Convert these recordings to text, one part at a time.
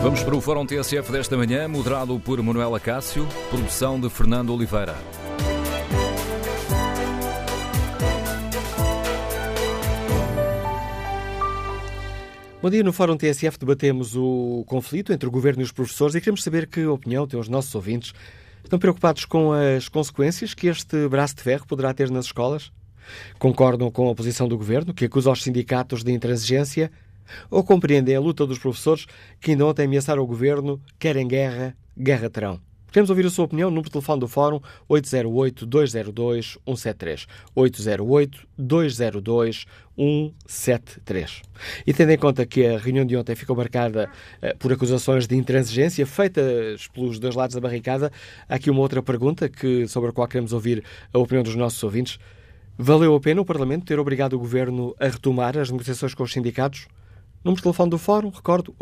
Vamos para o Fórum TSF desta manhã, moderado por Manuela Cássio, produção de Fernando Oliveira. Bom dia, no Fórum TSF debatemos o conflito entre o Governo e os professores e queremos saber que opinião têm os nossos ouvintes. Estão preocupados com as consequências que este braço de ferro poderá ter nas escolas? Concordam com a posição do Governo, que acusa os sindicatos de intransigência? Ou compreendem a luta dos professores que ainda ontem ameaçaram o Governo, querem guerra, guerra terão? Queremos ouvir a sua opinião. Número de telefone do Fórum 808-202-173. 808-202-173. E tendo em conta que a reunião de ontem ficou marcada uh, por acusações de intransigência feitas pelos dois lados da barricada, há aqui uma outra pergunta que, sobre a qual queremos ouvir a opinião dos nossos ouvintes. Valeu a pena o Parlamento ter obrigado o Governo a retomar as negociações com os sindicatos? Número de telefone do Fórum, recordo,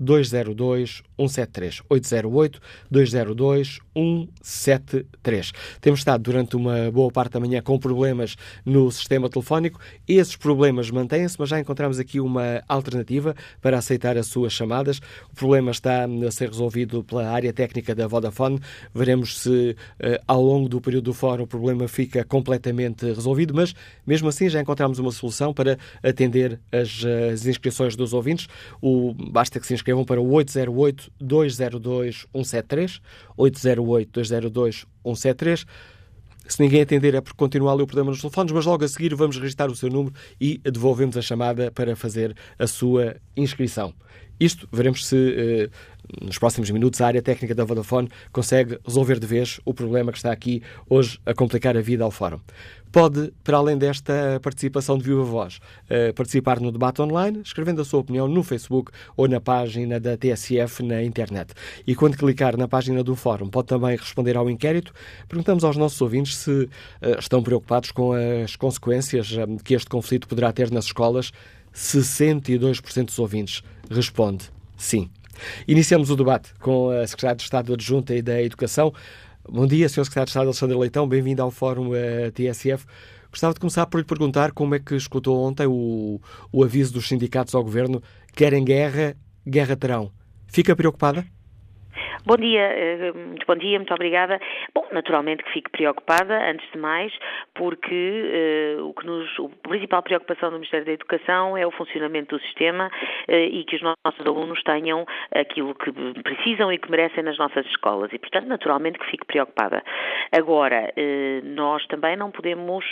808-202-173. 808-202-173. Temos estado durante uma boa parte da manhã com problemas no sistema telefónico. Esses problemas mantêm-se, mas já encontramos aqui uma alternativa para aceitar as suas chamadas. O problema está a ser resolvido pela área técnica da Vodafone. Veremos se eh, ao longo do período do Fórum o problema fica completamente resolvido, mas mesmo assim já encontramos uma solução para atender as, as inscrições dos ouvintes. O, basta que se inscrevam para o 808-202-173, 808-202-173. Se ninguém atender é porque continua ali o problema nos telefones, mas logo a seguir vamos registrar o seu número e devolvemos a chamada para fazer a sua inscrição. Isto veremos se eh, nos próximos minutos a área técnica da Vodafone consegue resolver de vez o problema que está aqui hoje a complicar a vida ao Fórum. Pode, para além desta participação de viva voz, eh, participar no debate online, escrevendo a sua opinião no Facebook ou na página da TSF na internet. E quando clicar na página do Fórum, pode também responder ao inquérito. Perguntamos aos nossos ouvintes se eh, estão preocupados com as consequências que este conflito poderá ter nas escolas. 62% dos ouvintes responde sim. Iniciamos o debate com a Secretária de Estado Adjunta e da Educação. Bom dia, Sr. Secretário de Estado Alexandre Leitão, bem-vindo ao Fórum uh, TSF. Gostava de começar por lhe perguntar como é que escutou ontem o, o aviso dos sindicatos ao Governo querem guerra, guerra terão. Fica preocupada? Bom dia, eh, muito bom dia, muito obrigada. Bom, naturalmente que fico preocupada, antes de mais, porque uh, o que nos, a principal preocupação do Ministério da Educação é o funcionamento do sistema uh, e que os nossos alunos tenham aquilo que precisam e que merecem nas nossas escolas. E, portanto, naturalmente que fico preocupada. Agora, uh, nós também não podemos.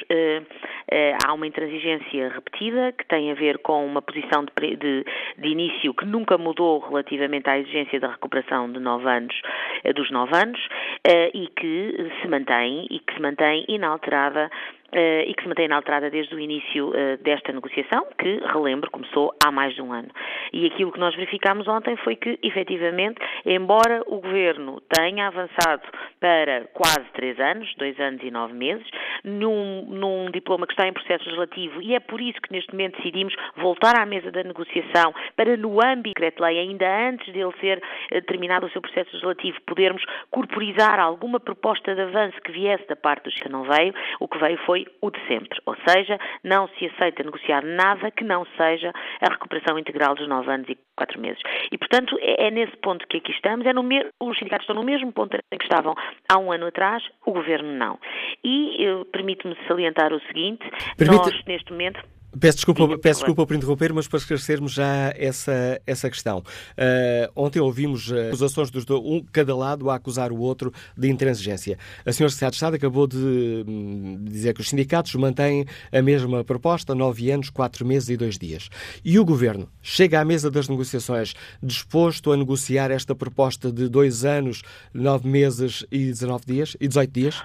há uma intransigência repetida que tem a ver com uma posição de, de, de início que nunca mudou relativamente à exigência da recuperação de nove anos anos, eh, dos nove anos, eh, e que se mantém e que se mantém inalterada e que se mantém inalterada desde o início uh, desta negociação, que, relembro, começou há mais de um ano. E aquilo que nós verificámos ontem foi que, efetivamente, embora o Governo tenha avançado para quase três anos, dois anos e nove meses, num, num diploma que está em processo legislativo, e é por isso que neste momento decidimos voltar à mesa da negociação para, no âmbito do decreto-lei, ainda antes dele ser uh, terminado o seu processo legislativo, podermos corporizar alguma proposta de avanço que viesse da parte dos que não veio, o que veio foi o de sempre, ou seja, não se aceita negociar nada que não seja a recuperação integral dos nove anos e quatro meses. E, portanto, é, é nesse ponto que aqui estamos, é no os sindicatos estão no mesmo ponto em que estavam há um ano atrás, o Governo não. E permite-me salientar o seguinte, Permite... nós, neste momento... Peço desculpa, peço desculpa por interromper, mas para esclarecermos já essa, essa questão. Uh, ontem ouvimos acusações dos dois, um, cada lado a acusar o outro de intransigência. A senhora Secretária de Estado acabou de hum, dizer que os sindicatos mantêm a mesma proposta, nove anos, quatro meses e dois dias. E o Governo chega à mesa das negociações disposto a negociar esta proposta de dois anos, nove meses e 19 dias e 18 dias?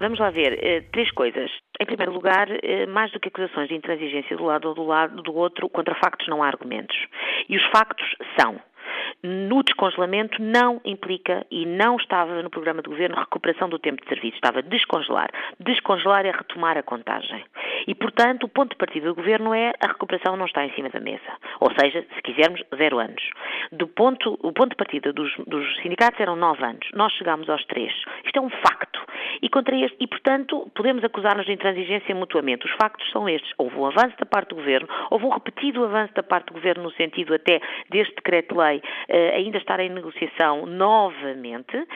Vamos lá ver, uh, três coisas. Em primeiro lugar, uh, mais do que acusações de intransigência do lado ou do lado do outro, contra factos não há argumentos. E os factos são no descongelamento não implica e não estava no programa do governo recuperação do tempo de serviço, estava descongelar. Descongelar é retomar a contagem. E, portanto, o ponto de partida do governo é a recuperação não está em cima da mesa. Ou seja, se quisermos, zero anos. Do ponto, o ponto de partida dos, dos sindicatos eram nove anos. Nós chegámos aos três. Isto é um facto. E, contra este, e portanto, podemos acusar-nos de intransigência mutuamente. Os factos são estes. Houve um avanço da parte do governo, houve um repetido avanço da parte do governo no sentido até deste decreto-lei ainda estar em negociação novamente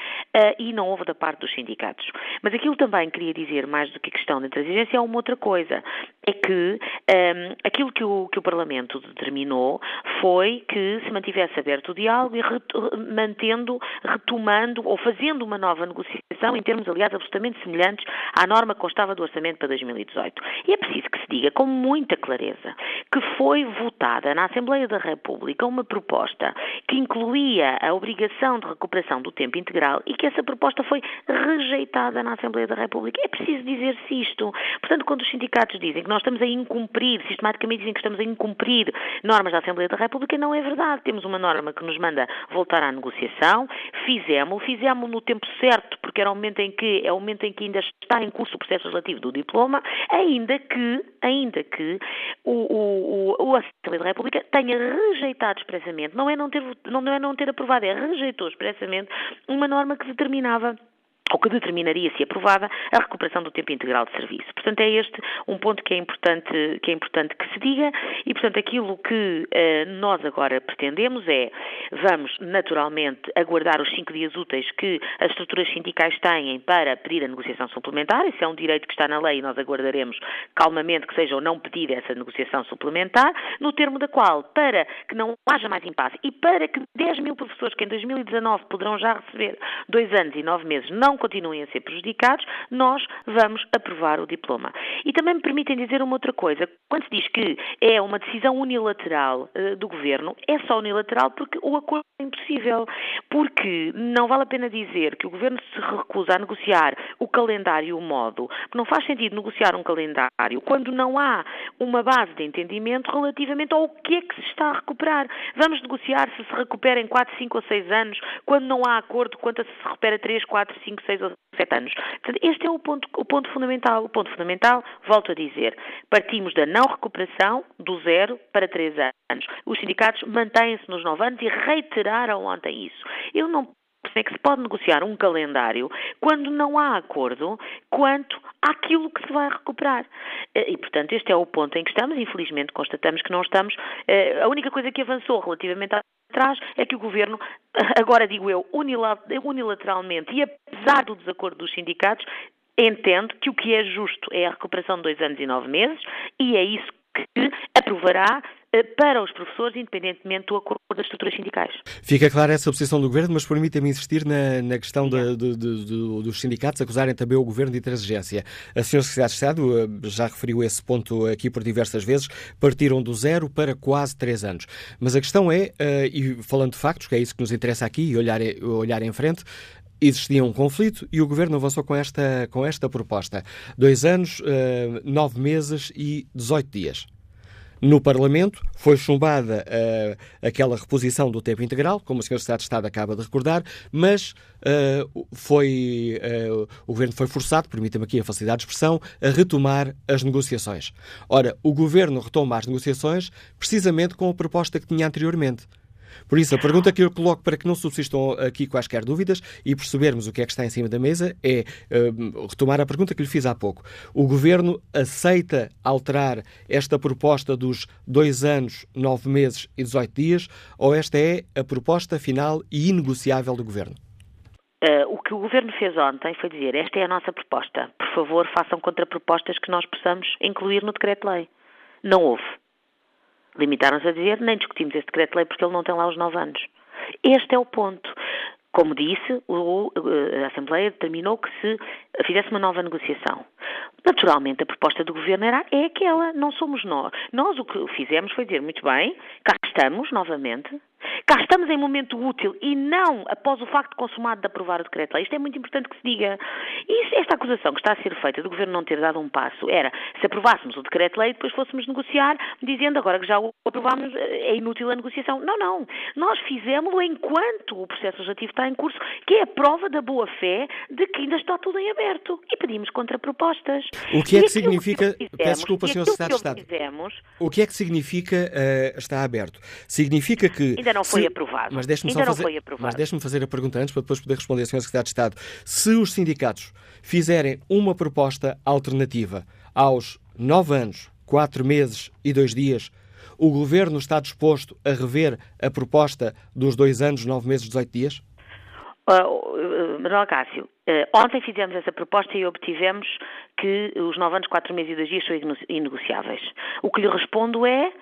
e não houve da parte dos sindicatos. Mas aquilo também queria dizer, mais do que a questão da intransigência, é uma outra coisa. É que um, aquilo que o, que o Parlamento determinou foi que se mantivesse aberto o diálogo e mantendo, retomando ou fazendo uma nova negociação em termos, aliás, absolutamente semelhantes à norma que constava do orçamento para 2018. E é preciso que se diga com muita clareza que foi votada na Assembleia da República uma proposta que incluía a obrigação de recuperação do tempo integral e que essa proposta foi rejeitada na Assembleia da República. É preciso dizer-se isto. Portanto, quando os sindicatos dizem que nós estamos a incumprir, sistematicamente dizem que estamos a incumprir normas da Assembleia da República, não é verdade. Temos uma norma que nos manda voltar à negociação, fizemos, fizemos no tempo certo, porque era o momento em que é o momento em que ainda está em curso o processo relativo do diploma, ainda que, ainda que o, o, o, o Assembleia da República tenha rejeitado expressamente, não é não ter, não é não ter aprovado, é rejeitou expressamente uma norma que determinava ou que determinaria, se aprovada, a recuperação do tempo integral de serviço. Portanto, é este um ponto que é importante que, é importante que se diga e, portanto, aquilo que uh, nós agora pretendemos é, vamos naturalmente aguardar os cinco dias úteis que as estruturas sindicais têm para pedir a negociação suplementar, isso é um direito que está na lei e nós aguardaremos calmamente que seja ou não pedida essa negociação suplementar, no termo da qual, para que não haja mais impasse e para que 10 mil professores que em 2019 poderão já receber dois anos e nove meses não continuem a ser prejudicados, nós vamos aprovar o diploma. E também me permitem dizer uma outra coisa. Quando se diz que é uma decisão unilateral uh, do Governo, é só unilateral porque o acordo é impossível. Porque não vale a pena dizer que o Governo se recusa a negociar o calendário e o modo. Não faz sentido negociar um calendário quando não há uma base de entendimento relativamente ao que é que se está a recuperar. Vamos negociar se se recupera em 4, 5 ou 6 anos, quando não há acordo quanto a se recupera 3, 4, 5, 6 ou 7 anos. Portanto, este é o ponto, o ponto fundamental. O ponto fundamental, volto a dizer, partimos da não recuperação do zero para 3 anos. Os sindicatos mantêm-se nos 9 anos e reiteraram ontem isso. Eu não é que se pode negociar um calendário quando não há acordo quanto àquilo que se vai recuperar. Eh, e, portanto, este é o ponto em que estamos. Infelizmente, constatamos que não estamos. Eh, a única coisa que avançou relativamente atrás é que o Governo, agora digo eu, unilateralmente e apesar do desacordo dos sindicatos, entende que o que é justo é a recuperação de dois anos e nove meses e é isso que aprovará para os professores, independentemente do acordo das estruturas sindicais. Fica clara essa posição do Governo, mas permita-me insistir na, na questão de, de, de, dos sindicatos acusarem também o Governo de intransigência. A Sra. Secretária de Estado eh, já referiu esse ponto aqui por diversas vezes, partiram do zero para quase três anos. Mas a questão é, eh, e falando de factos, que é isso que nos interessa aqui, e olhar, olhar em frente, existia um conflito e o Governo avançou com esta, com esta proposta. Dois anos, nove meses e 18 dias. No Parlamento foi chumbada uh, aquela reposição do tempo integral, como o Sr. Secretário de Estado acaba de recordar, mas uh, foi, uh, o Governo foi forçado, permita-me aqui a facilidade de expressão, a retomar as negociações. Ora, o Governo retoma as negociações precisamente com a proposta que tinha anteriormente. Por isso, a pergunta que eu coloco para que não subsistam aqui quaisquer dúvidas e percebermos o que é que está em cima da mesa é uh, retomar a pergunta que lhe fiz há pouco. O Governo aceita alterar esta proposta dos dois anos, nove meses e 18 dias ou esta é a proposta final e inegociável do Governo? Uh, o que o Governo fez ontem foi dizer esta é a nossa proposta. Por favor, façam contrapropostas que nós possamos incluir no decreto-lei. Não houve. Limitaram-se a dizer, nem discutimos este decreto-lei porque ele não tem lá os nove anos. Este é o ponto. Como disse, o, a Assembleia determinou que se fizesse uma nova negociação. Naturalmente, a proposta do Governo era, é aquela, não somos nós. Nós o que fizemos foi dizer, muito bem, cá estamos novamente, Cá estamos em momento útil e não após o facto consumado de aprovar o decreto-lei. Isto é muito importante que se diga. E esta acusação que está a ser feita do Governo não ter dado um passo era se aprovássemos o decreto-lei e depois fôssemos negociar, dizendo agora que já o aprovámos, é inútil a negociação. Não, não. Nós fizemos-lo enquanto o processo legislativo está em curso, que é a prova da boa-fé de que ainda está tudo em aberto. E pedimos contrapropostas. O que é que significa. Que fizemos, Peço desculpa, Sr. Secretário de Estado. Fizemos, o que é que significa uh, está aberto? Significa que. Ainda não foi se... aprovado. Mas deixe-me não fazer... foi aprovado. Mas deixe-me fazer a pergunta antes para depois poder responder a Sr. Secretário de Estado. Se os sindicatos fizerem uma proposta alternativa aos nove anos, quatro meses e dois dias, o Governo está disposto a rever a proposta dos dois anos, nove meses, 18 dias? Uh, Manuel Cássio, uh, ontem fizemos essa proposta e obtivemos que os nove anos, quatro meses e dois dias são inegociáveis. O que lhe respondo é uh,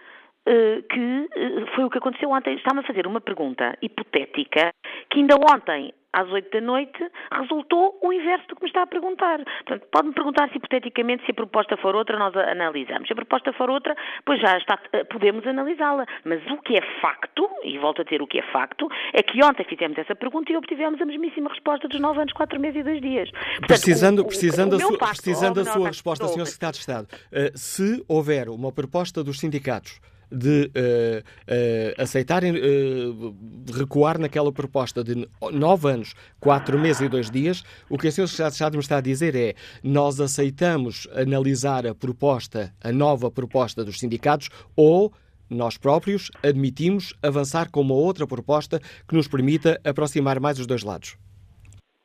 que foi o que aconteceu ontem. Está-me a fazer uma pergunta hipotética que ainda ontem às oito da noite, resultou o inverso do que me está a perguntar. Portanto, pode-me perguntar se hipoteticamente se a proposta for outra, nós a analisamos. Se a proposta for outra, pois já está, eh, podemos analisá-la. Mas o que é facto, e volto a dizer o que é facto, é que ontem fizemos essa pergunta e obtivemos a mesmíssima resposta dos nove anos, quatro meses e dois dias. Portanto, precisando, o, precisando, o, o facto, precisando da sua resposta, Sr. Secretário de Estado, se houver uma proposta dos sindicatos de uh, uh, aceitarem uh, recuar naquela proposta de nove anos, quatro meses e dois dias, o que a Sr. Secretário de Estado me está a dizer é nós aceitamos analisar a proposta, a nova proposta dos sindicatos ou nós próprios admitimos avançar com uma outra proposta que nos permita aproximar mais os dois lados.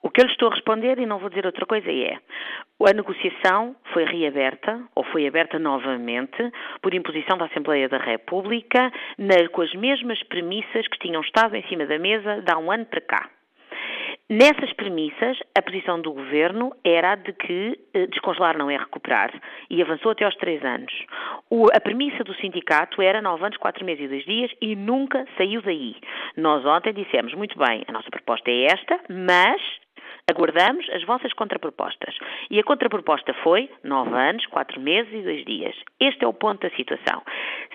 O que eu lhe estou a responder, e não vou dizer outra coisa, é a negociação foi reaberta, ou foi aberta novamente, por imposição da Assembleia da República, na, com as mesmas premissas que tinham estado em cima da mesa de há um ano para cá. Nessas premissas, a posição do governo era de que eh, descongelar não é recuperar e avançou até aos três anos. O, a premissa do sindicato era nove anos, quatro meses e dois dias e nunca saiu daí. Nós ontem dissemos, muito bem, a nossa proposta é esta, mas Aguardamos as vossas contrapropostas. E a contraproposta foi nove anos, quatro meses e dois dias. Este é o ponto da situação.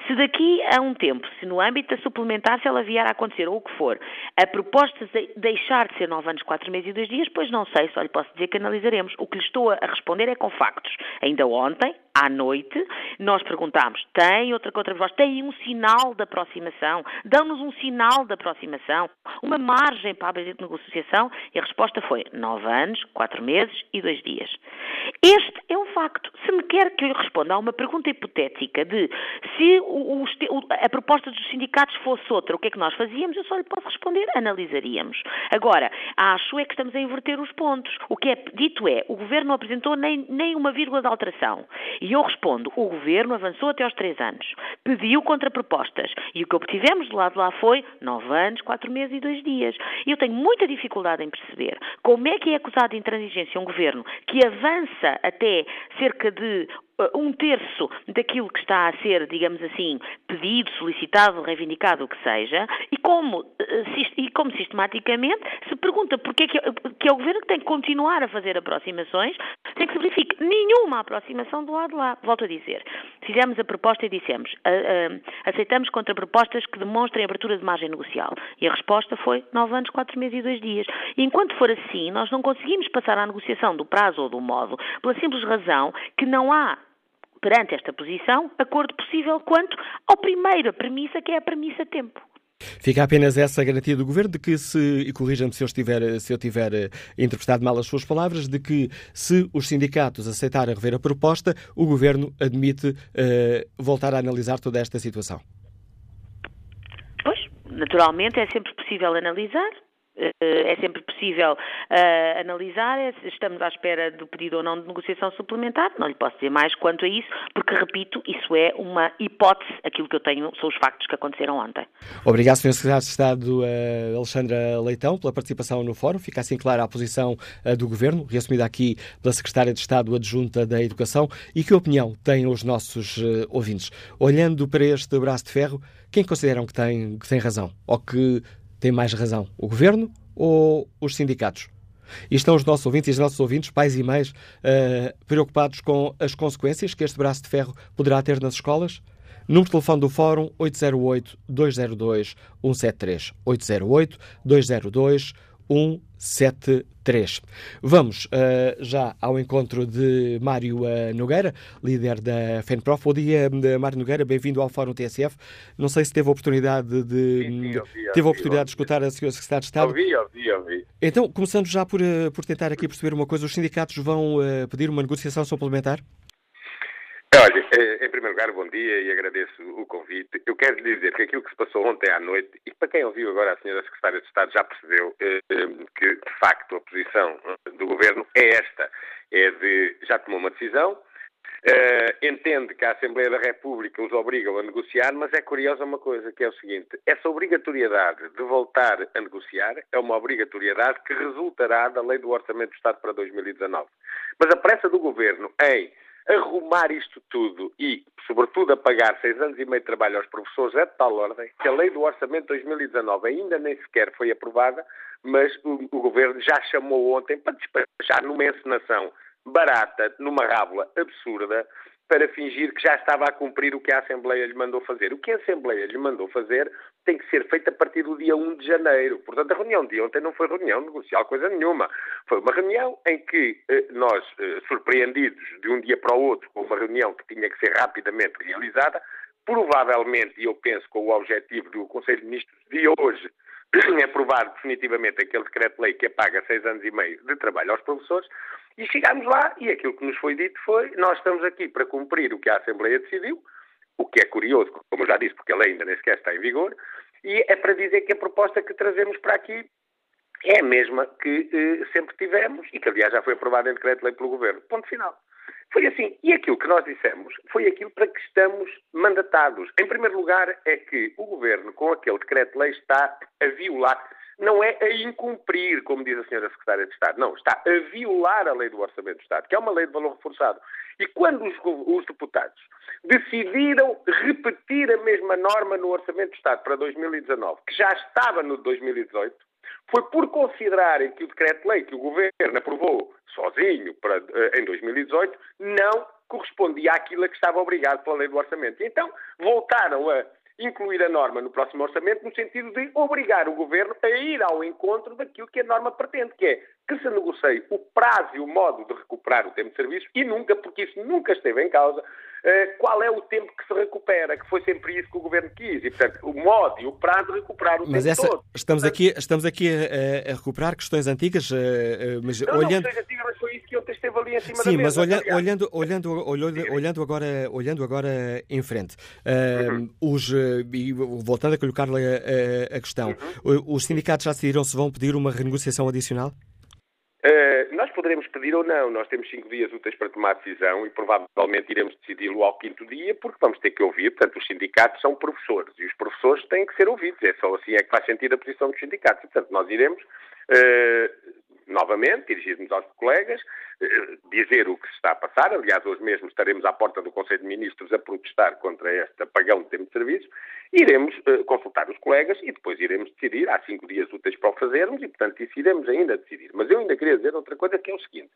Se daqui a um tempo, se no âmbito da suplementar, se ela vier a acontecer ou o que for, a proposta de deixar de ser nove anos, quatro meses e dois dias, pois não sei, só lhe posso dizer que analisaremos. O que lhe estou a responder é com factos. Ainda ontem, à noite, nós perguntámos: tem outra contraproposta? Tem um sinal de aproximação? Dão-nos um sinal de aproximação? Uma margem para a negociação? E a resposta foi: nove anos, quatro meses e dois dias. Este é um facto. Se me quer que eu responda a uma pergunta hipotética de se o, o, a proposta dos sindicatos fosse outra, o que é que nós fazíamos? Eu só lhe posso responder: analisaríamos. Agora, acho é que estamos a inverter os pontos. O que é dito é: o governo não apresentou nem, nem uma vírgula de alteração. E eu respondo: o governo avançou até aos três anos, pediu contrapropostas e o que obtivemos do lado lá foi nove anos, quatro meses e dois dias. E eu tenho muita dificuldade em perceber como é que é acusado de intransigência um governo que avança até cerca de um terço daquilo que está a ser, digamos assim, pedido, solicitado, reivindicado, o que seja, e como, uh, e como sistematicamente se pergunta porque é que, que é o governo que tem que continuar a fazer aproximações sem que se verifique nenhuma aproximação do lado de lá. Volto a dizer, fizemos a proposta e dissemos, uh, aceitamos contrapropostas que demonstrem abertura de margem negocial. E a resposta foi nove anos, quatro meses e dois dias. E enquanto for assim, nós não conseguimos passar à negociação do prazo ou do modo, pela simples razão que não há perante esta posição, acordo possível quanto à primeira premissa, que é a premissa tempo. Fica apenas essa garantia do Governo de que se, e corrija-me se eu estiver, se eu tiver eh, interpretado mal as suas palavras, de que se os sindicatos aceitarem rever a proposta, o Governo admite uh, voltar a analisar toda esta situação. Pois, naturalmente é sempre possível analisar, é sempre possível uh, analisar, é, estamos à espera do pedido ou não de negociação suplementar, não lhe posso dizer mais quanto a isso, porque, repito, isso é uma hipótese, aquilo que eu tenho são os factos que aconteceram ontem. Obrigado, Sr. Secretário de Estado uh, Alexandra Leitão, pela participação no fórum. Fica assim clara a posição uh, do Governo, reassumida aqui pela Secretária de Estado Adjunta da Educação, e que opinião têm os nossos ouvintes? Olhando para este braço de ferro, quem consideram que tem, que tem razão? Ou que tem mais razão? O governo ou os sindicatos? E estão os nossos ouvintes e os nossos ouvintes, pais e mães, uh, preocupados com as consequências que este braço de ferro poderá ter nas escolas? Número de telefone do Fórum 808-202-173. 808-202-173. 173. Vamos uh, já ao encontro de Mário uh, Nogueira, líder da FENPROF. Bom dia, uh, Mário Nogueira, bem-vindo ao Fórum TSF. Não sei se teve a oportunidade de, sim, sim, ouvi, teve a oportunidade de escutar a Sra. Secretária de Estado. Ouvi, ouvi, ouvi. Então, começando já por, por tentar aqui perceber uma coisa, os sindicatos vão pedir uma negociação suplementar? Olha, eh, em primeiro lugar, bom dia e agradeço o convite. Eu quero lhe dizer que aquilo que se passou ontem à noite, e para quem ouviu agora a senhora Secretária de Estado já percebeu eh, eh, que, de facto, a posição do Governo é esta, é de, já tomou uma decisão, Uh, entende que a Assembleia da República os obriga a negociar, mas é curiosa uma coisa, que é o seguinte: essa obrigatoriedade de voltar a negociar é uma obrigatoriedade que resultará da Lei do Orçamento do Estado para 2019. Mas a pressa do Governo em arrumar isto tudo e, sobretudo, a pagar seis anos e meio de trabalho aos professores é de tal ordem que a Lei do Orçamento de 2019 ainda nem sequer foi aprovada, mas o, o Governo já chamou ontem para despachar numa encenação barata, numa rábula absurda, para fingir que já estava a cumprir o que a Assembleia lhe mandou fazer. O que a Assembleia lhe mandou fazer tem que ser feito a partir do dia 1 de janeiro. Portanto, a reunião de ontem não foi reunião negocial, coisa nenhuma. Foi uma reunião em que eh, nós, eh, surpreendidos de um dia para o outro, com uma reunião que tinha que ser rapidamente realizada, provavelmente, e eu penso com o objetivo do Conselho de Ministros de hoje, aprovar definitivamente aquele decreto-lei que apaga seis anos e meio de trabalho aos professores, e chegámos lá e aquilo que nos foi dito foi: nós estamos aqui para cumprir o que a Assembleia decidiu, o que é curioso, como já disse, porque a lei ainda nem sequer está em vigor, e é para dizer que a proposta que trazemos para aqui é a mesma que eh, sempre tivemos e que, aliás, já foi aprovada em decreto-lei pelo Governo. Ponto final. Foi assim. E aquilo que nós dissemos foi aquilo para que estamos mandatados. Em primeiro lugar, é que o Governo, com aquele decreto-lei, está a violar não é a incumprir, como diz a senhora Secretária de Estado, não, está a violar a lei do Orçamento do Estado, que é uma lei de valor reforçado. E quando os, os deputados decidiram repetir a mesma norma no Orçamento do Estado para 2019, que já estava no 2018, foi por considerarem que o decreto-lei que o Governo aprovou sozinho para, eh, em 2018 não correspondia àquilo a que estava obrigado pela lei do orçamento. E então voltaram a incluir a norma no próximo orçamento no sentido de obrigar o governo a ir ao encontro daquilo que a norma pretende, que é que se negocie o prazo e o modo de recuperar o tempo de serviço e nunca, porque isso nunca esteve em causa, qual é o tempo que se recupera, que foi sempre isso que o Governo quis. E, portanto, o modo e o prazo de recuperar o mas tempo essa, todo. Estamos aqui, estamos aqui a, a recuperar questões antigas, eh, eh, mas não, olhando... Não, antigas, mas foi isso que ontem esteve ali em cima Sim, da mas mesa. olha, olhando, olhando, olhando, olhando, agora, olhando agora em frente, uh, uhum. os, e voltando a colocar-lhe a, a, questão, uhum. os sindicatos já decidiram se vão pedir uma renegociação adicional? Uh, nós poderemos pedir ou não, nós temos cinco dias úteis para tomar decisão e provavelmente iremos decidi-lo ao quinto dia porque vamos ter que ouvir, portanto os sindicatos são professores e os professores têm que ser ouvidos, é só assim é que faz sentido a posição dos sindicatos. E, portanto nós iremos uh, novamente, dirigirmos aos colegas, eh, dizer o que se está a passar. Aliás, hoje mesmo estaremos à porta do Conselho de Ministros a protestar contra este apagão de tempo de serviço. Iremos uh, consultar os colegas e depois iremos decidir. Há cinco dias úteis para o fazermos e, portanto, isso iremos ainda decidir. Mas eu ainda queria dizer outra coisa que é o seguinte.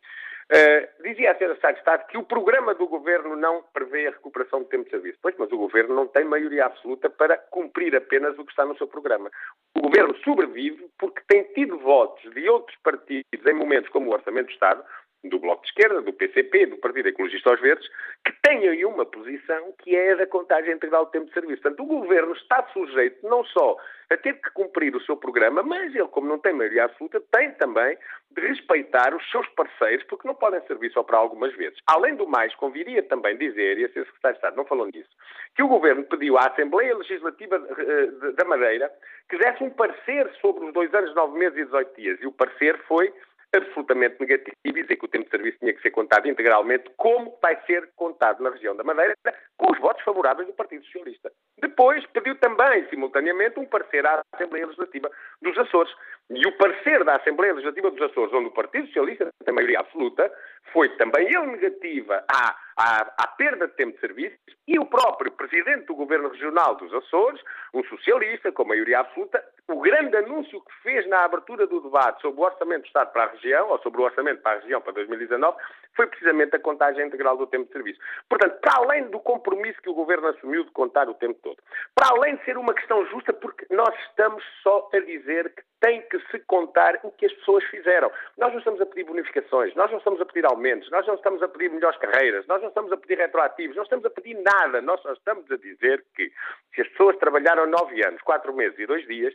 Uh, dizia a Sra. Secretária de Estado que o programa do Governo não prevê a recuperação de tempo de serviço. Pois, mas o Governo não tem maioria absoluta para cumprir apenas o que está no seu programa. O Governo sobrevive porque tem tido votos de outros partidos em momentos como o Orçamento do Estado, do Bloco de Esquerda, do PCP, do Partido Ecologista aos Verdes, que aí uma posição que é a da contagem integral do tempo de serviço. Portanto, o Governo está sujeito não só a ter que cumprir o seu programa, mas ele, como não tem maioria absoluta, tem também de respeitar os seus parceiros, porque não podem servir só para algumas vezes. Além do mais, conviria também dizer, e a Sra. Secretária de Estado não falou nisso, que o Governo pediu à Assembleia Legislativa eh, da Madeira que desse um parecer sobre os dois anos, nove meses e 18 dias. E o parecer foi absolutamente negativo e dizer que o tempo de serviço tinha que ser contado integralmente, como vai ser contado na região da Madeira, com os votos favoráveis do Partido Socialista. Depois pediu também, simultaneamente, um parecer à Assembleia Legislativa dos Açores. E o parecer da Assembleia Legislativa dos Açores, onde o Partido Socialista tem maioria absoluta, foi também ele negativa à, à, à, perda de tempo de serviço e o próprio Presidente do Governo Regional dos Açores, um socialista com maioria absoluta, o grande anúncio que fez na abertura do debate sobre o Orçamento do Estado para a região, ou sobre o Orçamento para a região para 2019, foi precisamente a contagem integral do tempo de serviço. Portanto, para além do compromisso que o Governo assumiu de contar o tempo todo, para além de ser uma questão justa, porque nós estamos só a dizer que tem que se contar o que as pessoas fizeram. Nós não estamos a pedir bonificações, nós não estamos a pedir aumentos, nós não estamos a pedir melhores carreiras, nós não estamos a pedir retroativos, não estamos a pedir nada. Nós só estamos a dizer que se as pessoas trabalharam nove anos, quatro meses e dois dias,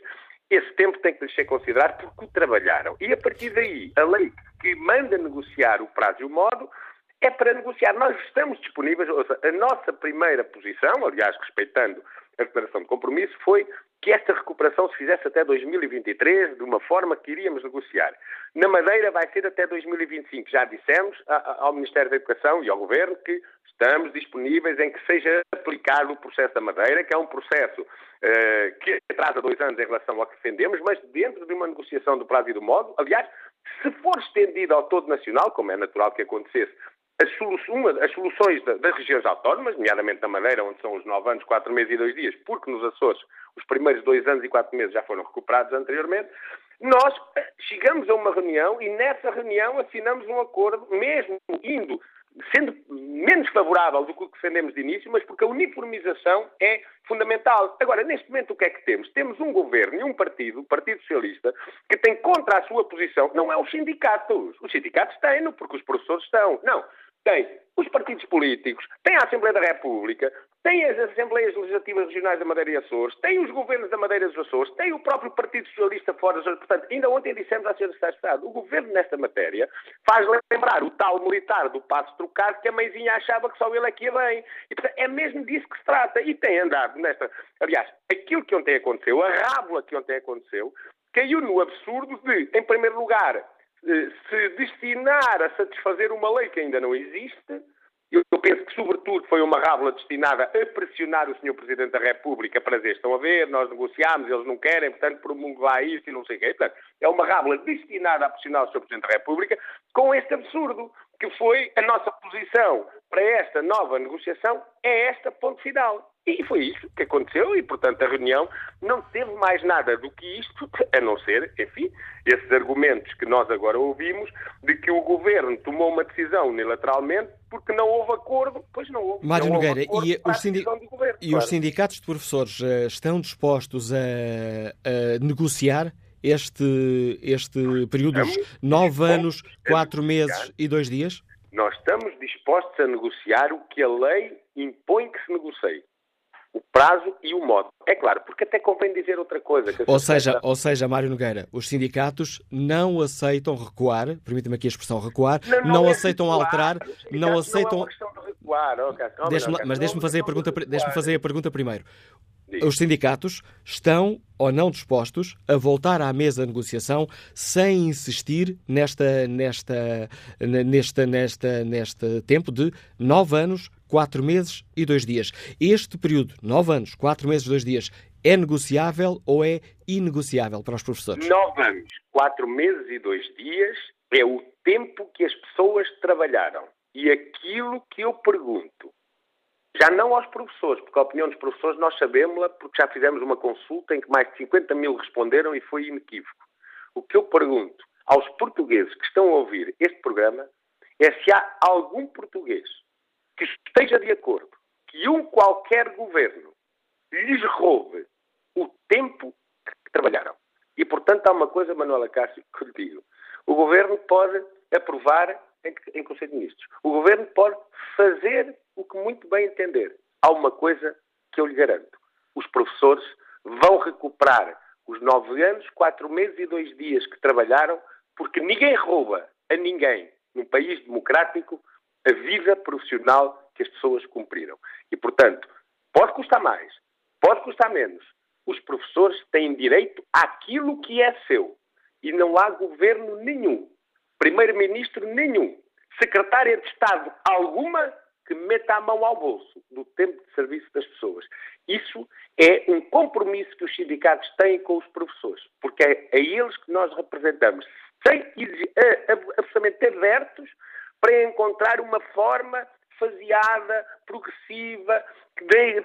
esse tempo tem que ser considerado porque o trabalharam. E a partir daí, a lei que manda negociar o prazo e o modo é para negociar. Nós estamos disponíveis, ou seja, a nossa primeira posição, aliás, respeitando a declaração de compromisso foi que esta recuperação se fizesse até 2023, de uma forma que iríamos negociar. Na Madeira vai ser até 2025. Já dissemos ao Ministério da Educação e ao Governo que estamos disponíveis em que seja aplicado o processo da Madeira, que é um processo uh, que atrasa dois anos em relação ao que defendemos, mas dentro de uma negociação do prazo e do modo. Aliás, se for estendido ao todo nacional, como é natural que acontecesse, as, as soluções da, das regiões autónomas, nomeadamente da Madeira, onde são os nove anos, quatro meses e dois dias, porque nos Açores os primeiros dois anos e quatro meses já foram recuperados anteriormente, nós eh, chegamos a uma reunião e nessa reunião assinamos um acordo, mesmo indo, sendo menos favorável do que defendemos de início, mas porque a uniformização é fundamental. Agora, neste momento, o que é que temos? Temos um governo e um partido, o Partido Socialista, que tem contra a sua posição, não é os sindicatos. Os sindicatos têm-no, porque os professores estão. Não tem os partidos políticos, tem a Assembleia da República, tem as Assembleias Legislativas Regionais da Madeira e Açores, tem os governos da Madeira e dos Açores, tem o próprio Partido Socialista fora. Portanto, ainda ontem dissemos à Senhora Secretária de Estado, o governo nesta matéria faz lembrar o tal militar do passo trocado que a mãezinha achava que só ele é que ia bem. E, portanto, é mesmo disso que se trata. E tem andado nesta... Aliás, aquilo que ontem aconteceu, a rábula que ontem aconteceu, caiu no absurdo de, em primeiro lugar, se destinar a satisfazer uma lei que ainda não existe, eu penso que, sobretudo, foi uma rábula destinada a pressionar o Sr. Presidente da República para dizer: estão a ver, nós negociámos, eles não querem, portanto, promungo lá isto e não sei o quê. Portanto, é uma rábula destinada a pressionar o Sr. Presidente da República com este absurdo, que foi a nossa posição para esta nova negociação, é esta ponto final. E foi isso que aconteceu e, portanto, a reunião não teve mais nada do que isto, a não ser, enfim, esses argumentos que nós agora ouvimos de que o governo tomou uma decisão unilateralmente porque não houve acordo, pois não houve. Mário não Nogueira, e, os, sindi governo, e claro. os sindicatos de professores uh, estão dispostos a, a negociar este, este período de nove anos, quatro meses e dois dias? Nós estamos dispostos a negociar o que a lei impõe que se negocie o prazo e o modo. É claro, porque até convém dizer outra coisa. ou, seja, ou seja, Mário Nogueira, os sindicatos não aceitam recuar, permita-me aqui a expressão recuar, não, não, não é aceitam recuar, alterar, não aceitam... Não é de recuar, okay, deixe mas deixe-me fazer, a pergunta, deixe fazer a pergunta primeiro. Os sindicatos estão ou não dispostos a voltar à mesa de negociação sem insistir nesta, nesta, nesta, nesta, neste tempo de nove anos quatro meses e dois dias. Este período, nove anos, quatro meses e dois dias, é negociável ou é inegociável para os professores? Nove anos, quatro meses e dois dias é o tempo que as pessoas trabalharam. E aquilo que eu pergunto, já não aos professores, porque a opinião dos professores nós sabemos-la, porque já fizemos uma consulta em que mais de 50 mil responderam e foi inequívoco. O que eu pergunto aos portugueses que estão a ouvir este programa é se há algum português que esteja de acordo que um qualquer governo lhes roube o tempo que trabalharam. E, portanto, há uma coisa, Manuela Cássio, que lhe digo. O governo pode aprovar em, em Conselho de Ministros. O governo pode fazer o que muito bem entender. Há uma coisa que eu lhe garanto. Os professores vão recuperar os nove anos, quatro meses e dois dias que trabalharam, porque ninguém rouba a ninguém, num país democrático, a vida profissional que as pessoas cumpriram. E, portanto, pode custar mais, pode custar menos. Os professores têm direito àquilo que é seu. E não há governo nenhum, primeiro-ministro nenhum, secretária de Estado alguma que meta a mão ao bolso do tempo de serviço das pessoas. Isso é um compromisso que os sindicatos têm com os professores, porque é a eles que nós representamos, sem absolutamente abertos para encontrar uma forma faseada, progressiva,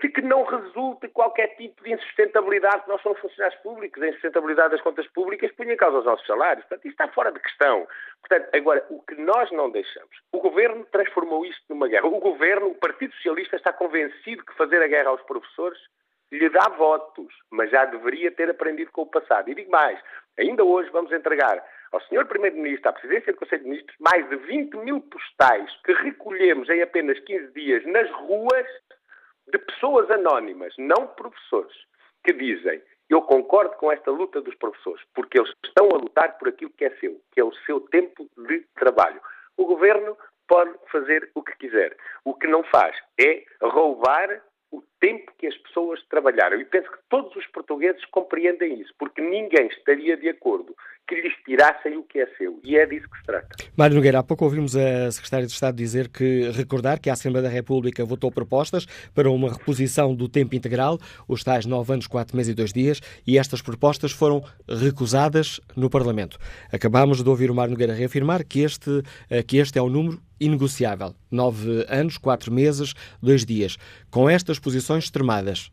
de que não resulte qualquer tipo de insustentabilidade, nós somos funcionários públicos, a insustentabilidade das contas públicas põe em causa os nossos salários. Portanto, isso está fora de questão. Portanto, agora, o que nós não deixamos, o Governo transformou isto numa guerra. O Governo, o Partido Socialista, está convencido que fazer a guerra aos professores lhe dá votos, mas já deveria ter aprendido com o passado. E digo mais, ainda hoje vamos entregar ao Sr. Primeiro-Ministro, à Presidência do Conselho de Ministros, mais de 20 mil postais que recolhemos em apenas 15 dias nas ruas de pessoas anónimas, não professores, que dizem eu concordo com esta luta dos professores, porque eles estão a lutar por aquilo que é seu, que é o seu tempo de trabalho. O governo pode fazer o que quiser. O que não faz é roubar o tempo que as pessoas trabalharam. E penso que todos os portugueses compreendem isso, porque ninguém estaria de acordo que lhes tirassem o que é seu. E é disso que se trata. Mário Nogueira, há pouco ouvimos a Secretária de Estado dizer que, recordar que a Assembleia da República votou propostas para uma reposição do tempo integral, os tais 9 anos, 4 meses e 2 dias, e estas propostas foram recusadas no Parlamento. Acabámos de ouvir o Mário Nogueira reafirmar que este, eh, que este é o número inegociável. 9 anos, 4 meses, 2 dias. Com estas posições extremadas,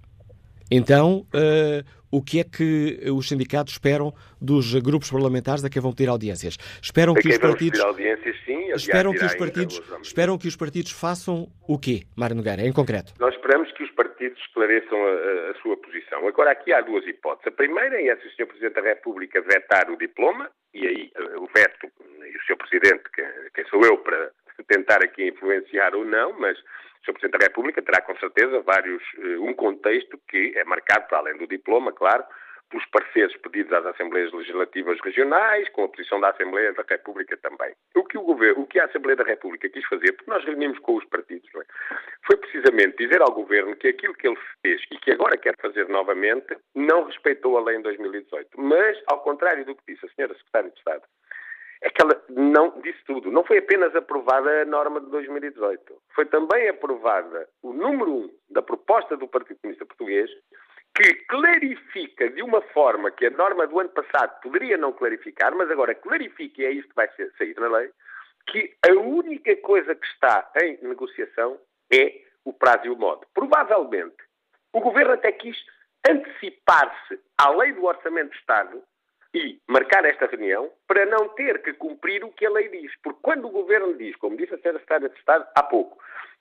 então, uh, o que é que os sindicatos esperam dos grupos parlamentares a quem vão pedir audiências? Esperam que os partidos audiências, sim, esperam que os partidos esperam que os partidos façam o quê, Mário Nogueira, em concreto? Nós esperamos que os partidos esclareçam a, a, sua posição. Agora aqui há duas hipóteses. A primeira é se o Sr. Presidente da República vetar o diploma e aí uh, o veto e o Sr. Presidente, que, quem sou eu para tentar aqui influenciar ou não, mas Sr. Presidente da República terá com certeza vários, eh, um contexto que é marcado, para além do diploma, claro, pelos pareceres pedidos às Assembleias Legislativas Regionais, com a posição da Assembleia da República também. O que, o governo, o que a Assembleia da República quis fazer, porque nós reunimos com os partidos, é? foi precisamente dizer ao Governo que aquilo que ele fez e que agora quer fazer novamente não respeitou a lei em 2018. Mas, ao contrário do que disse a Sra. Secretária de Estado, é que ela não disse tudo. Não foi apenas aprovada a norma de 2018, foi também aprovada o número 1 um da proposta do Partido Comunista Português, que clarifica de uma forma que a norma do ano passado poderia não clarificar, mas agora clarifica, e é isto que vai sair na lei, que a única coisa que está em negociação é o prazo e o modo. Provavelmente, o Governo até quis antecipar-se à lei do Orçamento de Estado e marcar esta reunião para não ter que cumprir o que a lei diz. Porque quando o Governo diz, como disse a Secretária de Estado há pouco,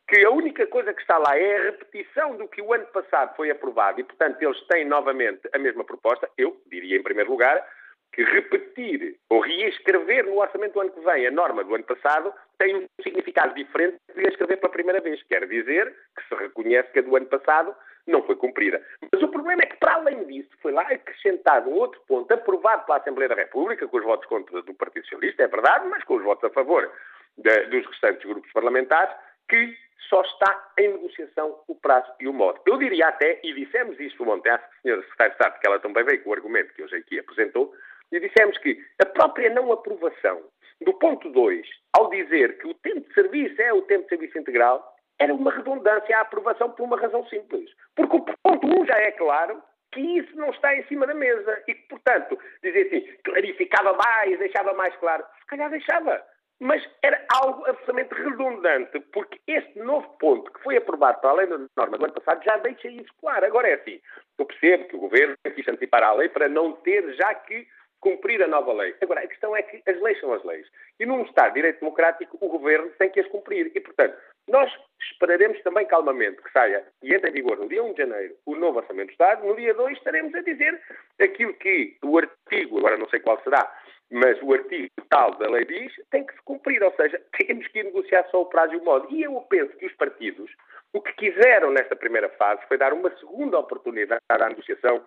que a única coisa que está lá é a repetição do que o ano passado foi aprovado e, portanto, eles têm novamente a mesma proposta, eu diria, em primeiro lugar, que repetir ou reescrever no orçamento do ano que vem a norma do ano passado tem um significado diferente de reescrever pela primeira vez. Quer dizer que se reconhece que a do ano passado não foi cumprida. Mas o problema é que, para além disso, foi lá acrescentado um outro ponto aprovado pela Assembleia da República, com os votos contra do Partido Socialista, é verdade, mas com os votos a favor de, dos restantes grupos parlamentares, que só está em negociação o prazo e o modo. Eu diria até, e dissemos isso ontem à senhora Secretária de Estado, que ela também veio com o argumento que hoje aqui apresentou, e dissemos que a própria não aprovação do ponto 2, ao dizer que o tempo de serviço é o tempo de serviço integral, era uma redundância à aprovação por uma razão simples. Porque o ponto 1 um já é claro que isso não está em cima da mesa e que, portanto, dizer assim, clarificava mais, deixava mais claro. Se calhar deixava. Mas era algo absolutamente redundante, porque este novo ponto que foi aprovado para a lei da norma do ano passado já deixa isso claro. Agora é assim, eu percebo que o Governo quis antecipar a lei para não ter já que cumprir a nova lei. Agora, a questão é que as leis são as leis. E num Estado de direito democrático, o Governo tem que as cumprir. E, portanto, nós esperaremos também calmamente que saia e entre em vigor no dia 1 de janeiro o novo Orçamento do Estado. No dia 2 estaremos a dizer aquilo que o artigo, agora não sei qual será, mas o artigo tal da lei diz, tem que se cumprir. Ou seja, temos que negociar só o prazo e o modo. E eu penso que os partidos, o que quiseram nesta primeira fase foi dar uma segunda oportunidade à negociação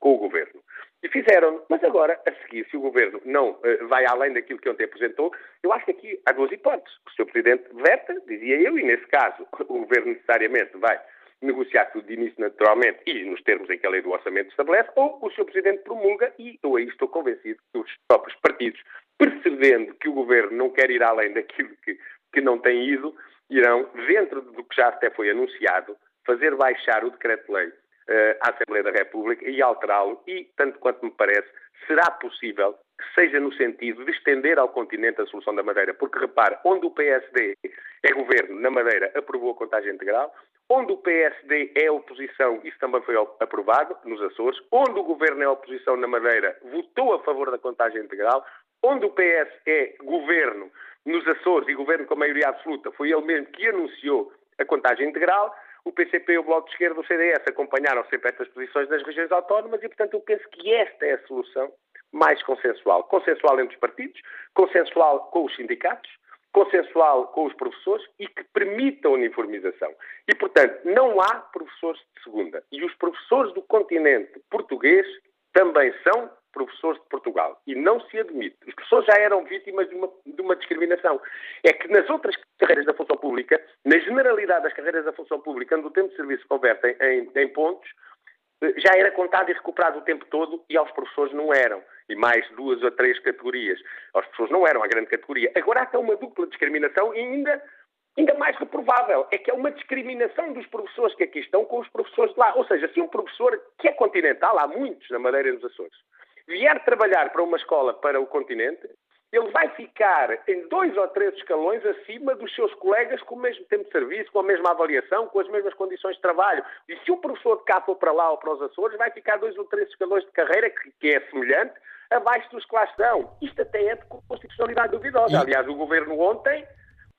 com o Governo. E fizeram. Mas agora, a seguir, se o Governo não uh, vai além daquilo que ontem apresentou, eu acho que aqui há duas hipóteses. O Sr. Presidente veta, dizia eu, e nesse caso o Governo necessariamente vai negociar tudo de início naturalmente e nos termos em que a lei do orçamento estabelece, ou o Sr. Presidente promulga e eu aí estou convencido que os próprios partidos, percebendo que o Governo não quer ir além daquilo que, que não tem ido, irão, dentro do que já até foi anunciado, fazer baixar o decreto-lei à Assembleia da República e alterá-lo e, tanto quanto me parece, será possível que seja no sentido de estender ao continente a solução da Madeira. Porque, repare, onde o PSD é governo na Madeira, aprovou a contagem integral, onde o PSD é oposição, isso também foi aprovado, nos Açores, onde o governo é oposição na Madeira, votou a favor da contagem integral, onde o PS é governo nos Açores e governo com maioria absoluta, foi ele mesmo que anunciou a contagem integral, o PCP e o Bloco de Esquerda o CDS acompanharam sempre estas posições das regiões autónomas e, portanto, eu penso que esta é a solução mais consensual. Consensual entre os partidos, consensual com os sindicatos, consensual com os professores e que permita a uniformização. E, portanto, não há professores de segunda. E os professores do continente português também são professores de Portugal. E não se admite. As pessoas já eram vítimas de uma, de uma discriminação. É que nas outras carreiras da função pública, na generalidade das carreiras da função pública, onde o tempo de serviço converte em, em pontos, já era contado e recuperado o tempo todo e aos professores não eram. E mais duas ou três categorias. Aos professores não eram a grande categoria. Agora há até uma dupla discriminação e ainda, ainda mais reprovável. É que é uma discriminação dos professores que aqui estão com os professores de lá. Ou seja, se um professor que é continental, há muitos na Madeira e nos Açores, vier trabalhar para uma escola para o continente, ele vai ficar em dois ou três escalões acima dos seus colegas com o mesmo tempo de serviço, com a mesma avaliação, com as mesmas condições de trabalho. E se o professor de cá for para lá ou para os Açores, vai ficar dois ou três escalões de carreira, que, que é semelhante, abaixo dos que lá estão. Isto até é de constitucionalidade duvidosa. Aliás, o governo ontem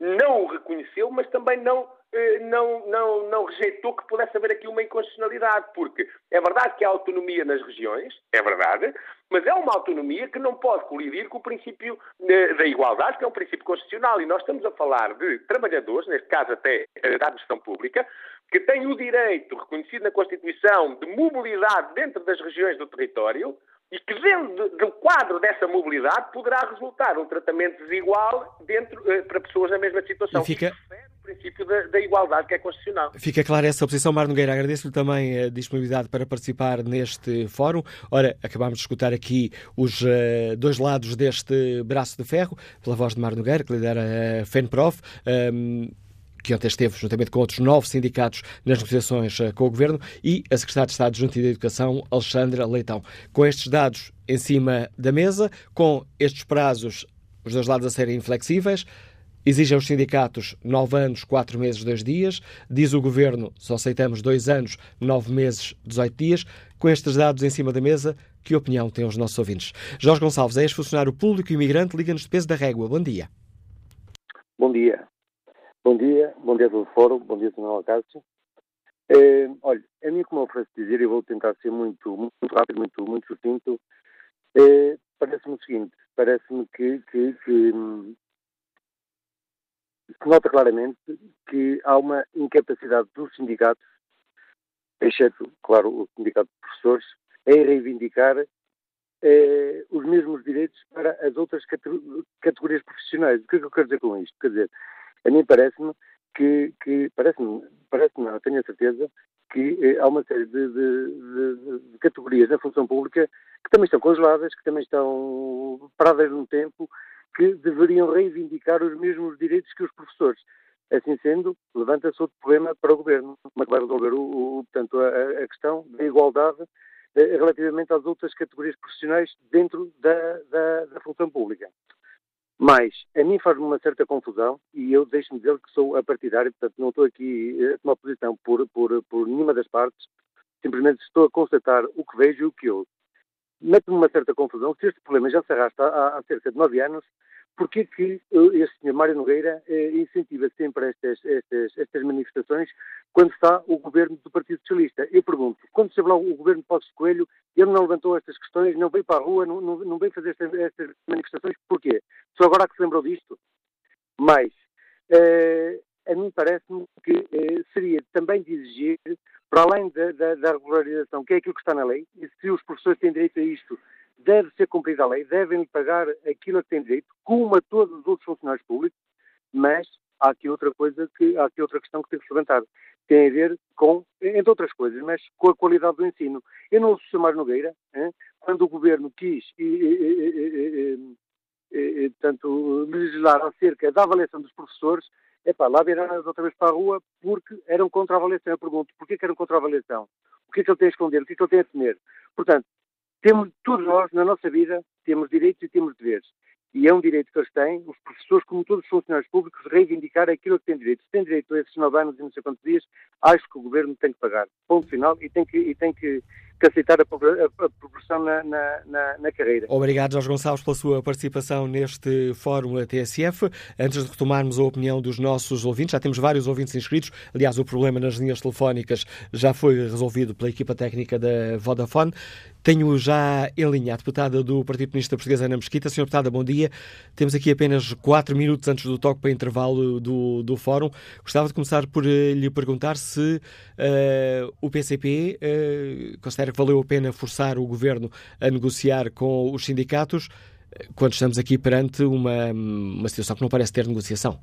não o reconheceu, mas também não eh, não, não, não rejeitou que pudesse haver aqui uma inconstitucionalidade, porque é verdade que há autonomia nas regiões, é verdade, mas é uma autonomia que não pode colidir com o princípio eh, da igualdade, que é um princípio constitucional, e nós estamos a falar de trabalhadores, neste caso até eh, da administração pública, que têm o direito reconhecido na Constituição de mobilidade dentro das regiões do território, e que dentro do quadro dessa mobilidade poderá resultar um tratamento desigual dentro, para pessoas na mesma situação. E fica, princípio da, da, igualdade que é constitucional. Fica clara essa posição. Mar Nogueira, agradeço-lhe também a disponibilidade para participar neste fórum. Ora, acabámos de escutar aqui os uh, dois lados deste braço de ferro, pela voz de Mar Nogueira, que lidera a FENPROF. Um, que ontem esteve, juntamente com outros nove sindicatos, nas negociações uh, com o Governo, e a Secretária de Estado Junta da Educação, Alexandra Leitão. Com estes dados em cima da mesa, com estes prazos, os dois lados a serem inflexíveis, Exigem os sindicatos nove anos, quatro meses, dois dias. Diz o governo, só aceitamos dois anos, nove meses, dezoito dias. Com estes dados em cima da mesa, que opinião têm os nossos ouvintes? Jorge Gonçalves, é ex-funcionário público e imigrante, liga-nos de peso da régua. Bom dia. Bom dia. Bom dia, bom dia do Fórum, bom dia, Sr. Alcácio. É, olha, a mim, como eu ofereço dizer, e vou tentar ser muito, muito rápido, muito, muito sucinto, é, parece-me o seguinte, parece-me que, que, que se nota claramente que há uma incapacidade dos sindicatos, exceto, claro, o sindicato de professores, em reivindicar eh, os mesmos direitos para as outras categorias profissionais. O que é que eu quero dizer com isto? Quer dizer, a mim parece-me que, que parece-me, parece-me, não, tenho a certeza, que eh, há uma série de, de, de, de, categorias na função pública que também estão congeladas, que também estão paradas no tempo que deveriam reivindicar os mesmos direitos que os professores. Assim sendo, levanta-se outro problema para o Governo. Que vai resolver o, o portanto, a, a, questão da igualdade eh, relativamente às outras categorias profissionais dentro da, da, da função pública? Mas, a mim faz-me uma certa confusão, e eu deixo-me dizer que sou a partidário, portanto não estou aqui a tomar posição por, por, por nenhuma das partes, simplesmente estou a constatar o que vejo e o que ouço. Mete-me uma certa confusão. Se este problema já se arrasta há, há cerca de nove anos, porque que uh, este senhor Mário Nogueira uh, incentiva sempre estas, estas, estas, manifestações quando está o governo do Partido Socialista? Eu pergunto, quando esteve lá o governo de Passos Coelho, ele não levantou estas questões, não veio para a rua, não, não, não veio fazer estas, estas, manifestações, porquê? Só agora que se lembrou disto? Mas, uh, a mim parece-me que seria também de exigir para além da, da, da, regularização, que é aquilo que está na lei, e se os professores têm direito a isto, deve ser cumprida a lei, devem pagar aquilo a que têm direito, como a todos os outros funcionários públicos, mas há aqui outra coisa que há aqui outra questão que tem que levantar. Tem a ver com, entre outras coisas, mas com a qualidade do ensino. Eu não sou mais Nogueira, hein, quando o governo quis e, e, e, portanto, legislar acerca da avaliação dos professores, Epá, lá viraram outra vez para a rua porque eram contra a avaliação. Eu pergunto, porquê que eram contra a avaliação? O que é que ele tem a esconder? O que é que ele tem a temer? Portanto, temos, todos nós, na nossa vida, temos direitos e temos deveres. E é um direito que eles têm, os professores, como todos os funcionários públicos, reivindicar aquilo que têm direito. Se têm direito a esses nove anos e não sei quantos dias, acho que o governo tem que pagar. Ponto final. E tem que, e tem que que aceitar a, a, a progressão na, na, na, carreira. Obrigado, Jorge Gonçalves, pela sua participação neste Fórum TSF. Antes de retomarmos a opinião dos nossos ouvintes, já temos vários ouvintes inscritos. Aliás, o problema nas linhas telefónicas já foi resolvido pela equipa técnica da Vodafone. Tenho já em linha a deputada do Partido Comunista Português, Ana Mesquita. Senhor deputada, bom dia. Temos aqui apenas quatro minutos antes do toque para intervalo do, do fórum. Gostava de começar por uh, lhe perguntar se uh, o PCP uh, eh, considera valeu a pena forçar o governo a negociar com os sindicatos, quando estamos aqui perante uma, uma situação que não parece ter negociação.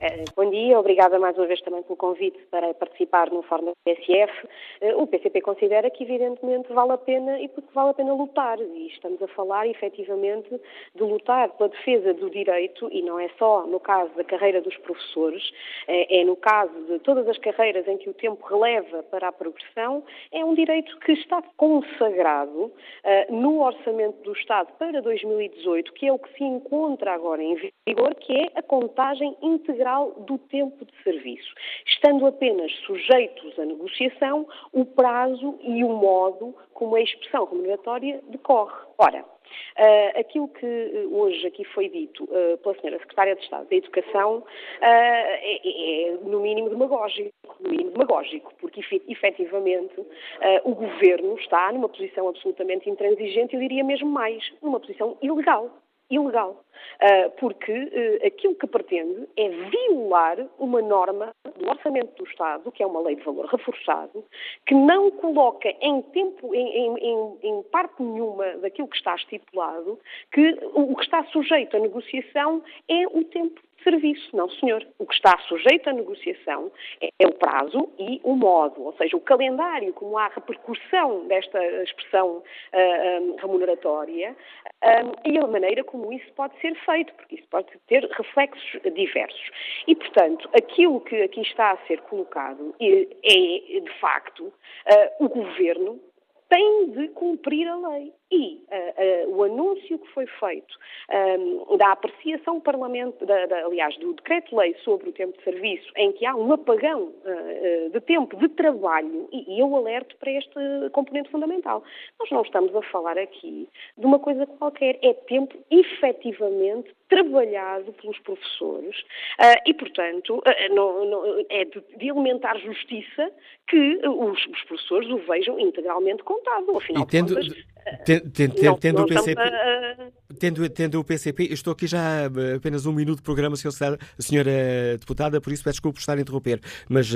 Eh, bom dia, obrigada mais uma vez também pelo convite para participar no Fórum da PSF. Eh, o PCP considera que, evidentemente, vale a pena e porque vale a pena lutar. E estamos a falar, efetivamente, de lutar pela defesa do direito, e não é só no caso da carreira dos professores, eh, é no caso de todas as carreiras em que o tempo releva para a progressão, é um direito que está consagrado no Orçamento do Estado para 2018, que é o que se encontra agora em vigor, que é a contagem integral do tempo de serviço, estando apenas sujeitos à negociação o prazo e o modo como a expressão remuneratória decorre. Ora, Uh, aquilo que hoje aqui foi dito uh, pela Senhora Secretária de Estado da Educação uh, é, é, no mínimo demagógico, no mínimo demagógico, porque efetivamente o Governo está numa posição absolutamente intransigente, eu diria mesmo mais, numa posição ilegal ilegal. Uh, porque uh, aquilo que pretende é violar uma norma do Orçamento do Estado, que é uma lei de valor reforçado, que não coloca em tempo, em, em, em parte nenhuma daquilo que está estipulado, que o que está sujeito à negociação é o tempo serviço. Não, senhor. O que está sujeito à negociação é, é o prazo e o modo, ou seja, o calendário, como há repercussão desta expressão uh, um, remuneratória um, e a maneira como isso pode ser feito, porque isso pode ter reflexos diversos. E, portanto, aquilo que aqui está a ser colocado é, de facto, uh, o governo tem de cumprir a lei. E uh, uh, o anúncio que foi feito um, da apreciação parlamento, da, da, aliás, do decreto-lei sobre o tempo de serviço, em que há um apagão uh, de tempo de trabalho, e, e, eu alerto para este componente fundamental. Nós não estamos a falar aqui de uma coisa qualquer, é tempo efetivamente trabalhado pelos professores e, portanto, não, não, é de, de, alimentar justiça que os, os, professores o vejam integralmente contado. Afinal e tendo, de contas, Tendo, tendo, tendo, tendo, o PCP, eu estou aqui já há apenas um minuto de programa, senhora, senhora deputada, por isso peço desculpa por estar a interromper, mas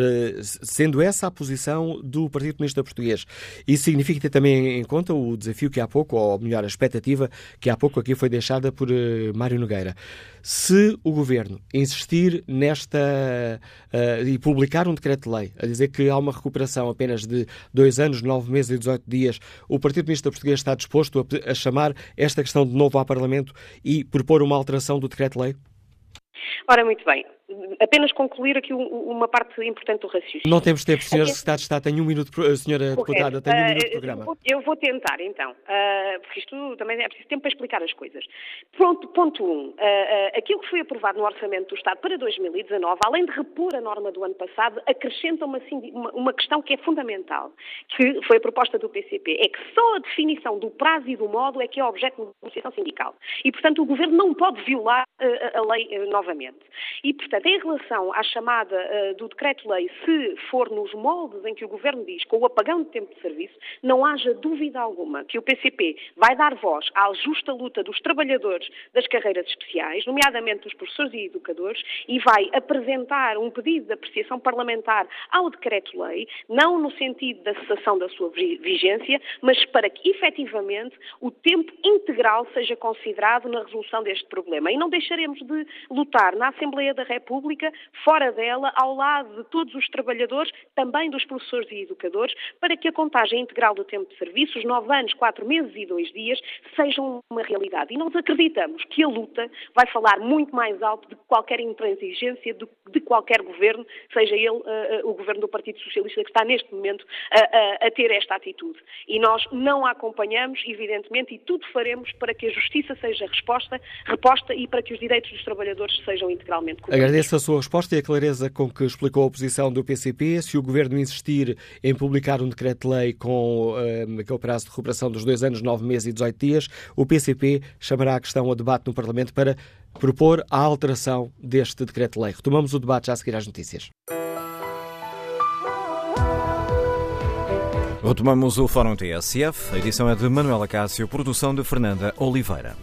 sendo essa a posição do Partido Comunista Português, isso significa ter também em conta o desafio que há pouco, ou melhor, a expectativa que há pouco aqui foi deixada por Mário Nogueira. Se o Governo insistir nesta uh, e publicar um decreto-lei a dizer que há uma recuperação apenas de dois anos, nove meses e 18 dias, o Partido Comunista Português está disposto a, a chamar esta questão de novo ao Parlamento e propor uma alteração do decreto-lei? Ora, muito bem apenas concluir aqui uma parte importante do raciocínio. Não temos tempo, Sr. Secretário de Estado, tenho um minuto, senhora deputada, tenho um minuto de programa. Eu vou tentar, então, uh, porque isto também é preciso tempo para explicar as coisas. Ponto, ponto um, uh, aquilo que foi aprovado no Orçamento do Estado para 2019, além de repor a norma do ano passado, acrescenta uma, uma questão que é fundamental, que foi a proposta do PCP, é que só a definição do prazo e do modo é que é objeto de negociação sindical. E, portanto, o Governo não pode violar a lei novamente. E, portanto, Portanto, em relação à chamada uh, do decreto-lei, se for nos moldes em que o Governo diz, com o apagão de tempo de serviço, não haja dúvida alguma que o PCP vai dar voz à justa luta dos trabalhadores das carreiras especiais, nomeadamente dos professores e educadores, e vai apresentar um pedido de apreciação parlamentar ao decreto-lei, não no sentido da cessação da sua vigência, mas para que efetivamente o tempo integral seja considerado na resolução deste problema. E não deixaremos de lutar na Assembleia da República República, fora dela, ao lado de todos os trabalhadores, também dos professores e educadores, para que a contagem integral do tempo de serviço, os nove anos, quatro meses e dois dias, sejam uma realidade. E nós acreditamos que a luta vai falar muito mais alto de qualquer intransigência de, qualquer governo, seja ele uh, o governo do Partido Socialista que está neste momento uh, a ter esta atitude. E nós não a acompanhamos, evidentemente, e tudo faremos para que a justiça seja resposta, reposta e para que os direitos dos trabalhadores sejam integralmente cumpridos. Agradeço a sua resposta e a clareza com que explicou a posição do PCP. Se o Governo insistir em publicar um decreto-lei com um, aquele prazo de recuperação dos dois anos, nove meses e 18 dias, o PCP chamará a questão a debate no Parlamento para propor a alteração deste decreto-lei. Retomamos o debate já a seguir às notícias. Retomamos o Fórum TSF. A edição é de Manuela Cássio, produção de Fernanda Oliveira.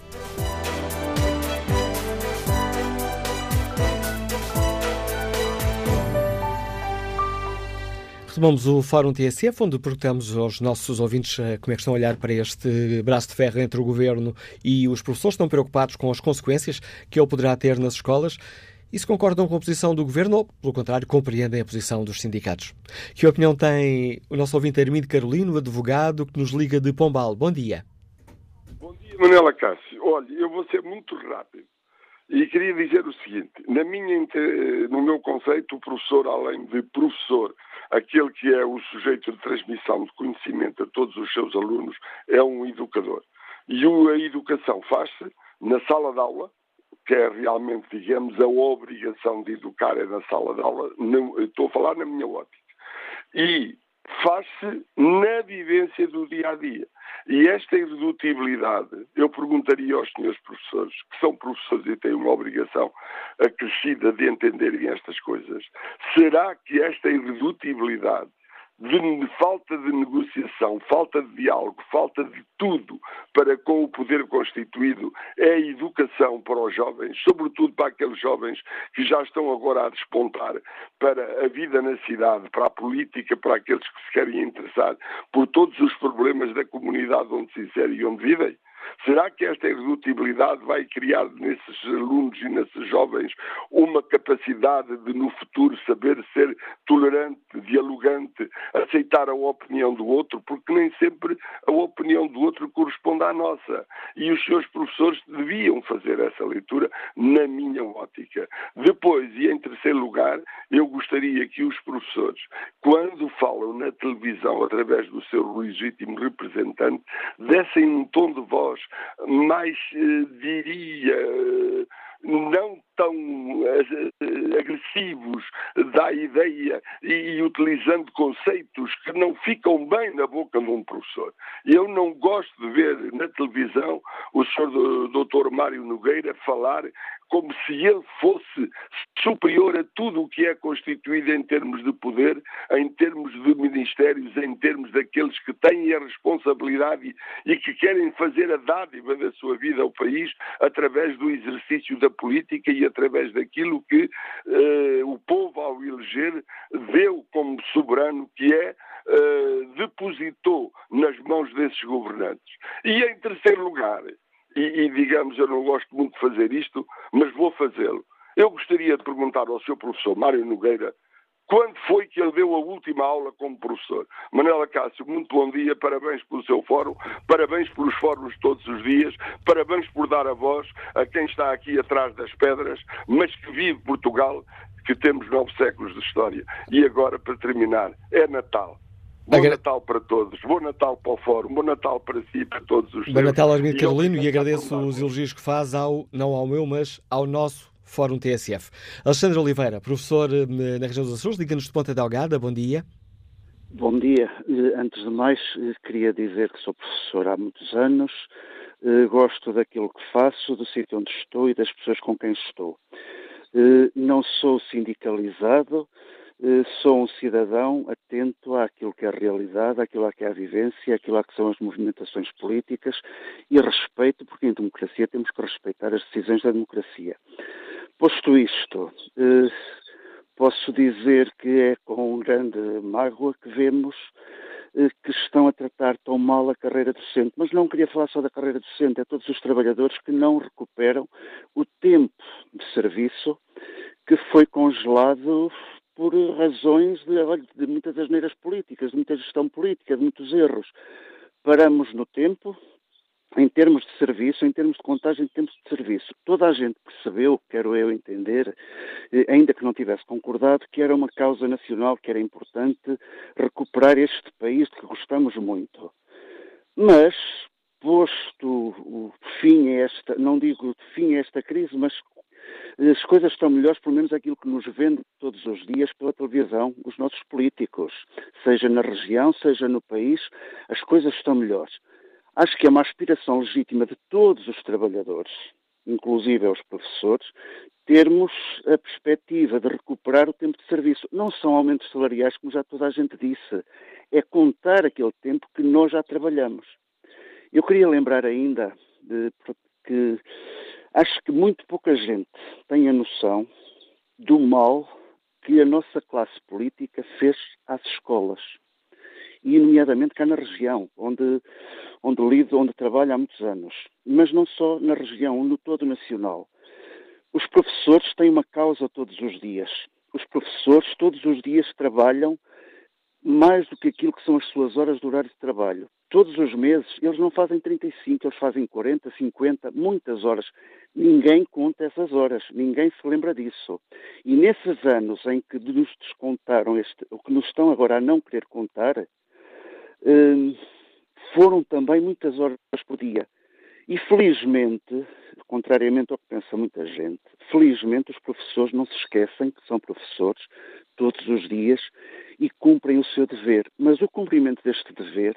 Retomamos o Fórum TSF, onde perguntamos aos nossos ouvintes eh, como é que estão a olhar para este braço de ferro entre o Governo e os professores. Estão preocupados com as consequências que ele poderá ter nas escolas e se concordam com a posição do Governo ou, pelo contrário, compreendem a posição dos sindicatos. Que opinião tem o nosso ouvinte Armindo Carolino, advogado, que nos liga de Pombal? Bom dia. Bom dia, Manela Cássio. Olha, eu vou ser muito rápido. E queria dizer o seguinte: na minha, no meu conceito, o professor, além de professor, aquele que é o sujeito de transmissão de conhecimento a todos os seus alunos, é um educador. E a educação faz-se na sala de aula, que é realmente, digamos, a obrigação de educar é na sala de aula, não, estou a falar na minha ótica. E faz-se na vivência do dia a dia. E esta irredutibilidade, eu perguntaria aos senhores professores, que são professores e têm uma obrigação acrescida de entenderem estas coisas, será que esta irredutibilidade de falta de negociação, falta de diálogo, falta de tudo para com o poder constituído é a educação para os jovens, sobretudo para aqueles jovens que já estão agora a despontar para a vida na cidade, para a política, para aqueles que se querem interessar por todos os problemas da comunidade onde se inserem e onde vivem. Será que esta irredutibilidade vai criar nesses alunos e nesses jovens uma capacidade de, no futuro, saber ser tolerante, dialogante, aceitar a opinião do outro? Porque nem sempre a opinião do outro corresponde à nossa. E os seus professores deviam fazer essa leitura, na minha ótica. Depois, e em terceiro lugar, eu gostaria que os professores, quando falam na televisão através do seu legítimo representante, dessem um tom de voz mais, eh, diria, eh, não tão eh, agressivos da ideia e, utilizando conceitos que não ficam bem na boca de um professor. Eu não gosto de ver na televisão o senhor doutor Mário Nogueira falar como se ele fosse superior a tudo o que é constituído em termos de poder, em termos de ministérios, em termos daqueles que têm a responsabilidade e que querem fazer a dádiva da sua vida ao país através do exercício da política e através daquilo que uh, o povo, ao eleger, deu como soberano, que é uh, depositou nas mãos desses governantes. E em terceiro lugar, e, e, digamos, eu não gosto muito de fazer isto, mas vou fazê-lo. Eu gostaria de perguntar ao seu professor Mário Nogueira quando foi que ele deu a última aula como professor? Manela Cássio, muito bom dia, parabéns pelo seu fórum, parabéns pelos fóruns todos os dias, parabéns por dar a voz a quem está aqui atrás das pedras, mas que vive Portugal, que temos nove séculos de história. E agora, para terminar, é Natal. Bom Natal para todos, bom Natal para o Fórum, bom Natal para si e para todos os Bom Natal, Armindo Carolino, e agradeço os elogios que faz ao, não ao meu, mas ao nosso Fórum TSF. Alexandre Oliveira, professor eh, na região dos Açores, liga-nos de Ponta Delgada, bom dia. Bom dia. Eh, antes de mais, eh, queria dizer que sou professor há muitos anos, gosto daquilo que faço, do sítio onde estou e das pessoas com quem estou. Não sou sindicalizado, sou um cidadão atento àquilo que é a realidade, àquilo que é a vivência, àquilo que são as movimentações políticas e respeito, porque em democracia temos que respeitar as decisões da democracia. Posto isto, eh, posso dizer que é com grande mágoa que vemos eh, que estão a tratar tão mal a carreira docente. Mas não queria falar só da carreira docente, é todos os trabalhadores que não recuperam o tempo de serviço que foi congelado por razões de, de muitas asneiras políticas, de muita gestão política, de muitos erros. Paramos no tempo, em termos de serviço, em termos de contagem de tempos de serviço. Toda a gente percebeu, quero eu entender, eh, ainda que não tivesse concordado, que era uma causa nacional, que era importante recuperar este país de que gostamos muito. Mas, posto o fim a esta, não digo fim a esta crise, mas as coisas estão melhores, pelo menos aquilo que nos vende todos os dias pela televisão, os nossos políticos, seja na região, seja no país, as coisas estão melhores. Acho que é uma aspiração legítima de todos os trabalhadores, inclusive aos professores, termos a perspectiva de recuperar o tempo de serviço. Não são aumentos salariais, como já toda a gente disse, é contar aquele tempo que nós já trabalhamos. Eu queria lembrar ainda de, Acho que muito pouca gente tem a noção do mal que a nossa classe política fez às escolas. E, nomeadamente, cá na região, onde, onde lido, onde trabalho há muitos anos. Mas não só na região, no todo nacional. Os professores têm uma causa todos os dias. Os professores todos os dias trabalham mais do que aquilo que são as suas horas de horário de trabalho. Todos os meses, eles não fazem 35, eles fazem 40, 50, muitas horas. Ninguém conta essas horas, ninguém se lembra disso. E nesses anos em que nos descontaram este, o que nos estão agora a não querer contar, foram também muitas horas por dia. E felizmente, contrariamente ao que pensa muita gente, felizmente os professores não se esquecem que são professores todos os dias e cumprem o seu dever. Mas o cumprimento deste dever,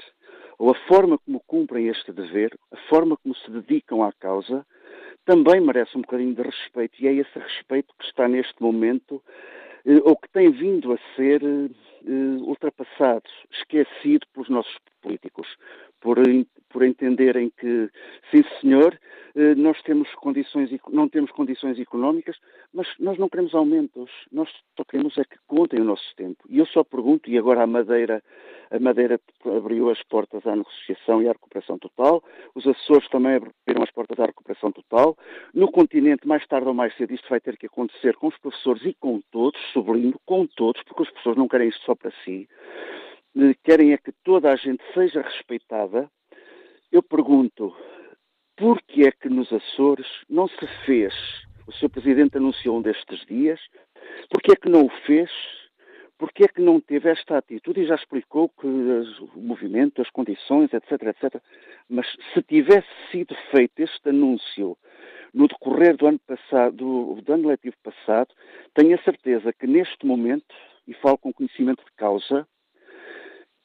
ou a forma como cumprem este dever, a forma como se dedicam à causa, também merece um bocadinho de respeito. E é esse respeito que está neste momento, ou que tem vindo a ser eh, ultrapassado, esquecido pelos nossos políticos, por, por entenderem que, sim senhor, eh, nós temos condições, não temos condições económicas, mas nós não queremos aumentos, nós só queremos é que contem o nosso tempo. E eu só pergunto, e agora a Madeira, a Madeira abriu as portas à negociação e à recuperação total, os Açores também abriram as portas à recuperação total, no continente, mais tarde ou mais cedo, isto vai ter que acontecer com os professores e com todos, sublinho, com todos, porque os professores não querem isto só para si, querem é que toda a gente seja respeitada. Eu pergunto, por que é que nos Açores não se fez? O Sr. Presidente anunciou um destes dias. Por que é que não o fez? Por que é que não teve esta atitude? E já explicou que o movimento, as condições, etc, etc. Mas se tivesse sido feito este anúncio no decorrer do ano passado, do, do ano letivo passado, tenho a certeza que neste momento, e falo com conhecimento de causa,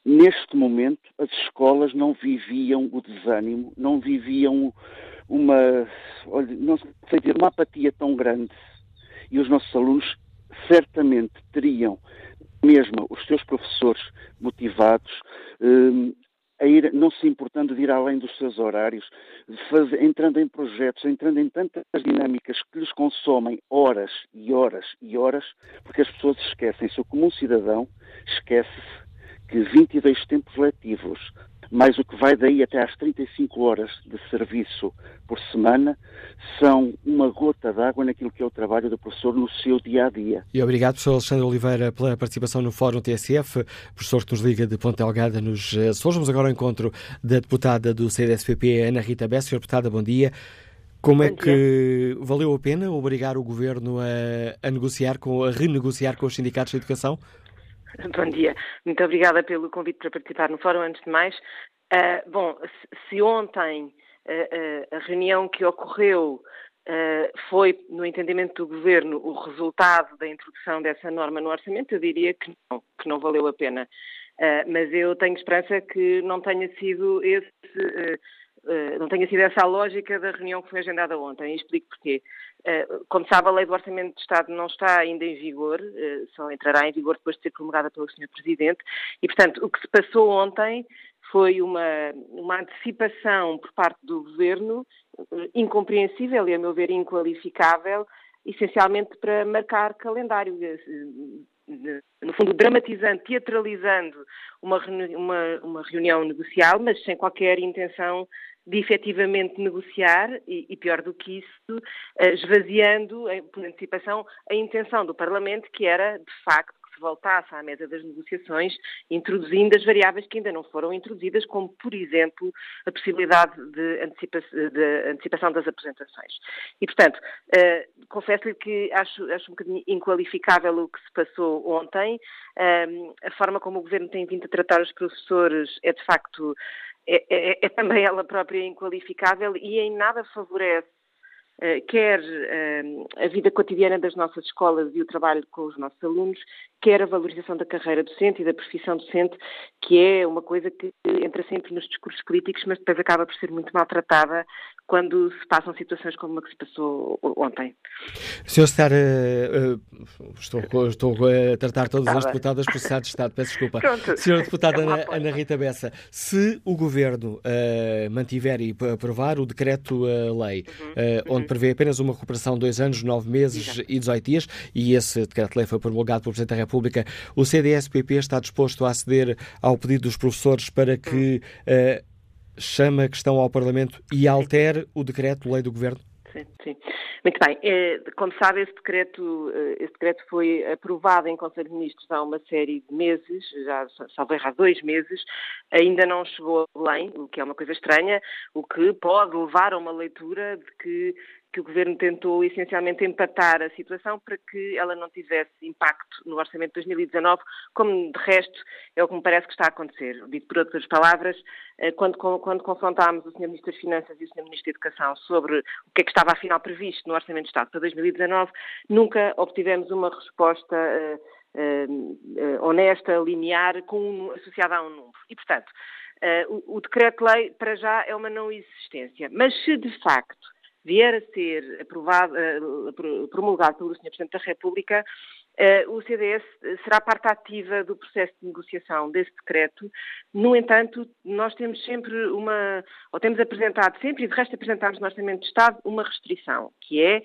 Neste momento, as escolas não viviam o desânimo, não viviam uma, olha, não sei dizer, uma apatia tão grande. E os nossos alunos certamente teriam, mesmo os seus professores motivados, um, a ir, não se importando de ir além dos seus horários, fazer, entrando em projetos, entrando em tantas dinâmicas que lhes consomem horas e horas e horas, porque as pessoas esquecem-se. O comum cidadão esquece-se que 22 tempos letivos, mais o que vai daí até às 35 horas de serviço por semana, são uma gota d'água naquilo que é o trabalho do professor no seu dia a dia. E obrigado, professor Alexandre Oliveira, pela participação no Fórum TSF, professor que nos liga de Ponte Delgada nos Açores. Vamos agora ao encontro da deputada do CDSPP, Ana Rita Bessa. Senhor deputada, bom dia. Como é que valeu a pena obrigar o governo a, a negociar com, a renegociar com os sindicatos de educação? Bom dia. Muito obrigada pelo convite para participar no fórum, antes de mais. Uh, bom, se ontem uh, uh, a reunião que ocorreu foi, no entendimento do Governo, o resultado da introdução dessa norma no orçamento, eu diria que não, que não valeu a pena. mas eu tenho esperança que não tenha sido esse não tenha sido essa a lógica da reunião que foi agendada ontem. E explico porquê. Uh, como sabe, a lei do Orçamento de Estado não está ainda em vigor, uh, só entrará em vigor depois de ser promulgada pelo Sr. Presidente, e, portanto, o que se passou ontem foi uma, uma antecipação por parte do Governo incompreensível e, a meu ver, inqualificável, essencialmente para marcar calendário no fundo, dramatizando, teatralizando uma, uma, uma reunião negocial, mas sem qualquer intenção de efetivamente negociar e, e, pior do que isso, eh, esvaziando, por antecipação, a intenção do Parlamento, que era, de facto, voltasse à mesa das negociações, introduzindo as variáveis que ainda não foram introduzidas, como, por exemplo, a possibilidade de, antecipa de antecipação das apresentações. E, portanto, uh, confesso-lhe que acho, acho um bocadinho inqualificável o que se passou ontem. Uh, a forma como o Governo tem vindo a tratar os professores é, de facto, é, é, é também ela própria inqualificável e em nada favorece quer uh, a vida cotidiana das nossas escolas e o trabalho com os nossos alunos, quer a valorização da carreira docente e da profissão docente, que é uma coisa que entra sempre nos discursos críticos, mas depois acaba por ser muito maltratada quando se passam situações como a que se passou ontem. Senhor Secretário, uh, estou, estou, a tratar todas as deputadas por Estado de Estado, peço desculpa. Pronto. Senhora Deputada é Ana, Ana, Rita Bessa, se o Governo uh, mantiver e aprovar o decreto-lei, uh, uhum, uhum. onde prevê apenas uma recuperação de dois anos, nove meses Exato. e 18 dias, e esse decreto-lei foi promulgado pelo Presidente da República, o CDS-PP está disposto a aceder ao pedido dos professores para que uhum chama a questão ao Parlamento e altere o decreto-lei do Governo? Sim, sim. Muito bem. É, como sabe, esse decreto, eh, esse decreto foi aprovado em Conselho de Ministros há uma série de meses, já salvo há dois meses, ainda não chegou a Belém, o que é uma coisa estranha, o que pode levar a uma leitura de que que o Governo tentou essencialmente empatar a situação para que ela não tivesse impacto no orçamento de 2019, como de resto é o que me parece que está a acontecer. Dito por outras palavras, eh, quando, quando confrontámos o Sr. Ministro das Finanças e o Sr. Ministro da Educação sobre o que é que estava afinal previsto no Orçamento de Estado para 2019, nunca obtivemos uma resposta uh, uh, honesta, linear, com, associada a um número. E, portanto, o, o decreto-lei, para já, é uma não existência. Mas se, de facto, vier a ser aprovado, promulgado pelo Sr. Presidente da República, Uh, o CDS será parte ativa do processo de negociação desse decreto. No entanto, nós temos sempre uma, ou temos apresentado sempre, e de resto apresentamos no Orçamento de Estado, uma restrição, que é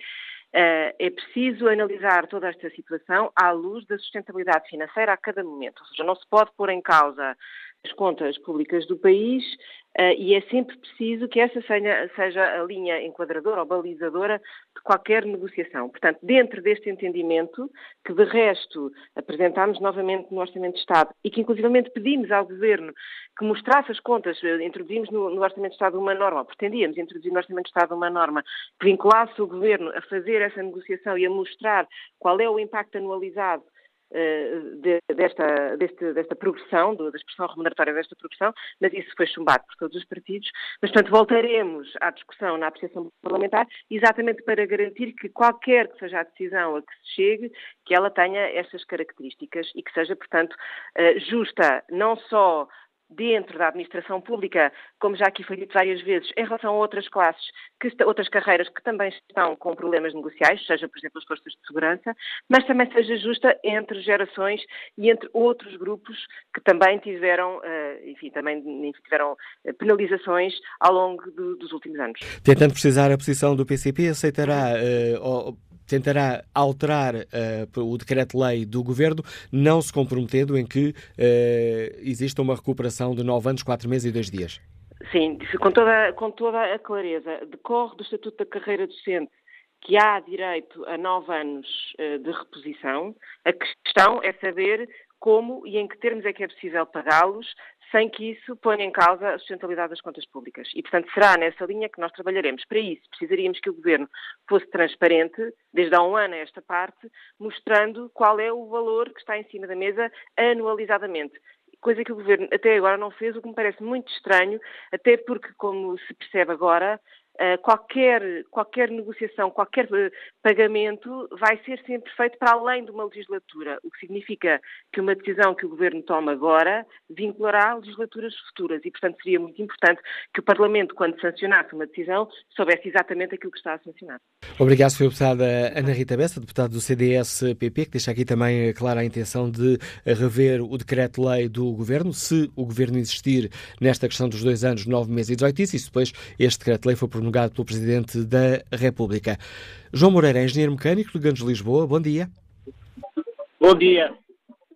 Uh, é preciso analisar toda esta situação à luz da sustentabilidade financeira a cada momento. Ou seja, não se pode pôr em causa as contas públicas do país uh, e é sempre preciso que essa seja, seja, a linha enquadradora ou balizadora de qualquer negociação. Portanto, dentro deste entendimento, que de resto apresentámos novamente no Orçamento de Estado e que inclusivamente pedimos ao Governo que mostrasse as contas, eh, introduzimos no, no Orçamento de Estado uma norma, pretendíamos introduzir no Orçamento de Estado uma norma que vinculasse o Governo a fazer essa negociação e a mostrar qual é o impacto anualizado de, desta, deste, desta progressão, da expressão remuneratória desta progressão, mas isso foi chumbado por todos os partidos. Mas, portanto, voltaremos à discussão na apreciação parlamentar, exatamente para garantir que qualquer que seja a decisão a que se chegue, que ela tenha estas características e que seja, portanto, eh, justa não só dentro da administração pública, como já aqui foi dito várias vezes, em relação a outras classes, que, outras carreiras que também estão com problemas negociais, seja, por exemplo, as forças de segurança, mas também seja justa entre gerações e entre outros grupos que também tiveram, eh, enfim, também tiveram eh, penalizações ao longo do, dos últimos anos. Tentando precisar a posição do PCP, aceitará uh, tentará alterar uh, o decreto-lei do Governo, não se comprometendo em que uh, exista uma recuperação de nove anos, quatro meses e dois dias. Sim, com toda, com toda a clareza. Decorre do Estatuto da Carreira Docente que há direito a nove anos uh, de reposição. A questão é saber como e em que termos é que é possível pagá-los, sem que isso ponha em causa a sustentabilidade das contas públicas. E, portanto, será nessa linha que nós trabalharemos. Para isso, precisaríamos que o Governo fosse transparente, desde há um ano a esta parte, mostrando qual é o valor que está em cima da mesa anualizadamente coisa que o Governo até agora não fez, o que me parece muito estranho, até porque, como se percebe agora, eh, qualquer, qualquer negociação, qualquer eh, pagamento vai ser sempre feito para além de uma legislatura, o que significa que uma decisão que o Governo toma agora vinculará legislaturas futuras e, portanto, seria muito importante que o Parlamento, quando sancionasse uma decisão, soubesse exatamente aquilo que está a sancionar. Obrigado, Sra. Deputada Ana Rita Bessa, deputada do CDS-PP, que deixa aqui também eh, clara a intenção de rever o decreto-lei do Governo, se o Governo insistir nesta questão dos dois anos, nove meses e 18 dias, e se depois este decreto-lei for promulgado pelo Presidente da República. João Moreira, engenheiro mecânico de Gandos de Lisboa, bom dia. Bom dia.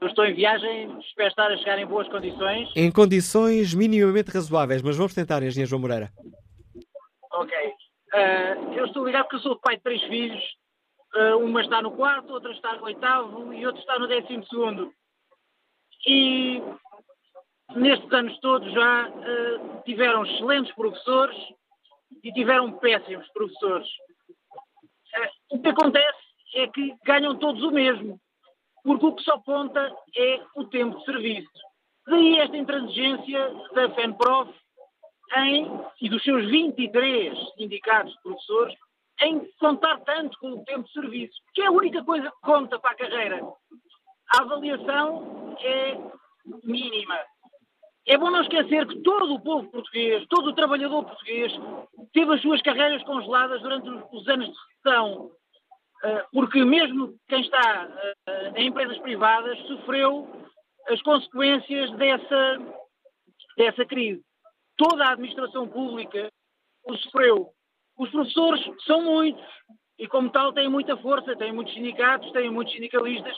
Eu estou em viagem, espero estar a chegar em boas condições. Em condições minimamente razoáveis, mas vamos tentar, engenheiro João Moreira. Ok. Uh, eu estou ligado porque eu sou pai de três filhos. Uh, uma está no quarto, outra está no oitavo e outra está no décimo segundo. E nestes anos todos já uh, tiveram excelentes professores e tiveram péssimos professores. Eh, o que acontece é que ganham todos o mesmo, porque o que só conta é o tempo de serviço. Daí esta intransigência da FENPROF em, e dos seus 23 sindicatos de professores em contar tanto com o tempo de serviço, que é a única coisa que conta para a carreira. a avaliação é mínima. É bom não esquecer que todo o povo português, todo o trabalhador português, teve as suas carreiras congeladas durante os anos de recessão, eh, porque mesmo quem está eh, em empresas privadas sofreu as consequências dessa, dessa crise. Toda a administração pública o sofreu. Os professores são muitos e, como tal, têm muita força, têm muitos sindicatos, têm muitos sindicalistas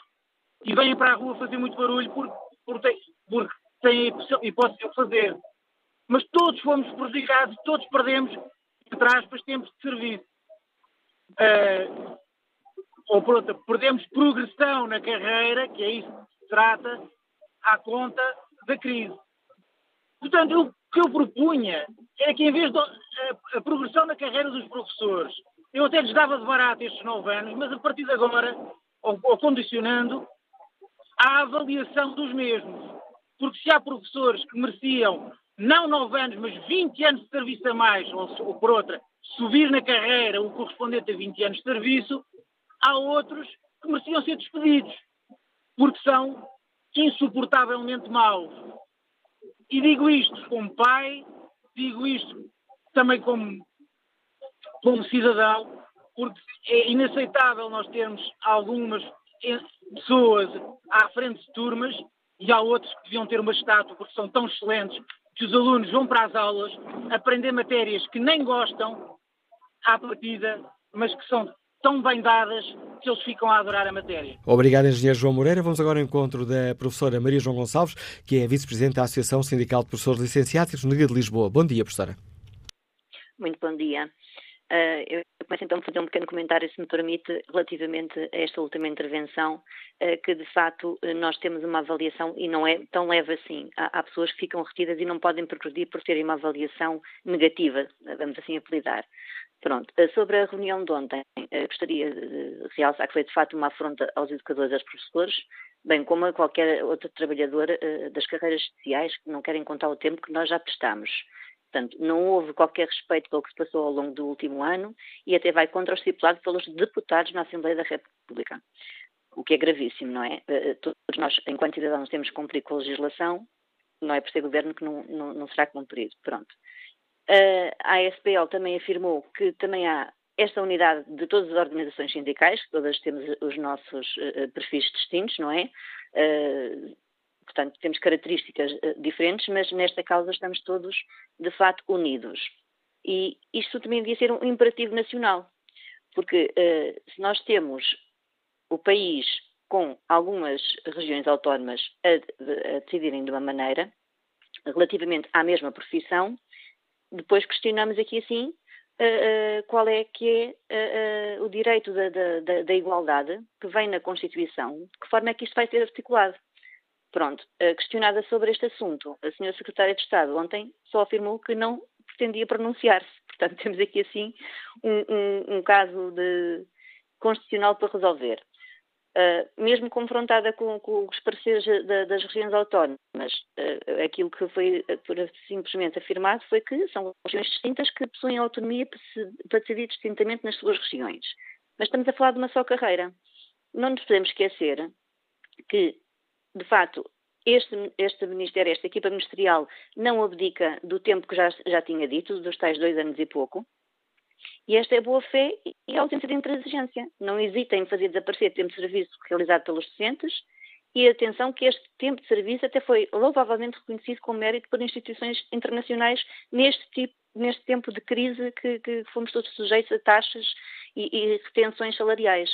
e vêm para a rua fazer muito barulho porque, porque, porque têm a hipótese de o fazer. Mas todos fomos prejudicados, todos perdemos, entre aspas, tempos de serviço. Uh, ou por outra, perdemos progressão na carreira, que é isso que se trata, à conta da crise. Portanto, o que eu propunha é que, em vez da progressão na carreira dos professores, eu até lhes dava de barato estes nove anos, mas a partir de agora, ou, ou condicionando, a avaliação dos mesmos. Porque se há professores que mereciam não 9 anos, mas 20 anos de serviço a mais, ou, ou por outra, subir na carreira o correspondente a 20 anos de serviço, há outros que mereciam ser despedidos, porque são insuportavelmente maus. E digo isto como pai, digo isto também como, como cidadão, porque é inaceitável nós termos algumas pessoas à frente de turmas e há outros que deviam ter uma estátua porque são tão excelentes que os alunos vão para as aulas aprender matérias que nem gostam à partida, mas que são tão bem dadas que eles ficam a adorar a matéria. Obrigado, engenheiro João Moreira. Vamos agora ao encontro da professora Maria João Gonçalves, que é vice-presidente da Associação Sindical de Professores Licenciados no Dia de Lisboa. Bom dia, professora. Muito bom dia. Uh, eu começo então a fazer um pequeno comentário, se me permite, relativamente a esta última intervenção, uh, que de facto nós temos uma avaliação e não é tão leve assim. Há, há, pessoas que ficam retidas e não podem progredir por terem uma avaliação negativa, vamos assim apelidar. Pronto, sobre a reunião de ontem, gostaria de realçar que foi de facto uma afronta aos educadores e aos professores, bem como a qualquer outro trabalhador das carreiras especiais que não querem contar o tempo que nós já prestamos. Portanto, não houve qualquer respeito pelo que se passou ao longo do último ano e até vai contra o estipulado pelos deputados na Assembleia da República. O que é gravíssimo, não é? Eh, todos nós, enquanto cidadãos, temos que cumprir com a legislação, não é por ser governo que não, não, não será cumprido. Pronto. A ASPL também afirmou que também há esta unidade de todas as organizações sindicais, todas temos os nossos perfis distintos, não é? Portanto, temos características uh, diferentes, mas nesta causa estamos todos, de facto, unidos. E isto também devia ser um imperativo nacional, porque uh, se nós temos o país com algumas regiões autónomas a, a decidirem de uma maneira, relativamente à mesma profissão, depois questionamos aqui assim Uh, uh, qual é que é uh, o direito da, da, da, igualdade que vem na Constituição, de que forma é que isto vai ser articulado. Pronto, eh, questionada sobre este assunto, a senhora Secretária de Estado ontem só afirmou que não pretendia pronunciar-se. Portanto, temos aqui assim um, um, um caso de constitucional para resolver. Uh, mesmo confrontada com, com os pareceres da, das regiões autónomas, uh, aquilo que foi simplesmente afirmado foi que são regiões distintas que possuem autonomia para, se, para decidir distintamente nas suas regiões. Mas estamos a falar de uma só carreira. Não nos podemos esquecer que de facto, este, este Ministério, esta equipa ministerial, não abdica do tempo que já, já tinha dito, dos tais dois anos e pouco. E esta é boa fé e a ausência de intransigência. Não hesitem em fazer desaparecer tempo de serviço realizado pelos docentes e atenção que este tempo de serviço até foi louvavelmente reconhecido com mérito por instituições internacionais neste tipo neste tempo de crise que, que fomos todos sujeitos a taxas e, e retenções salariais.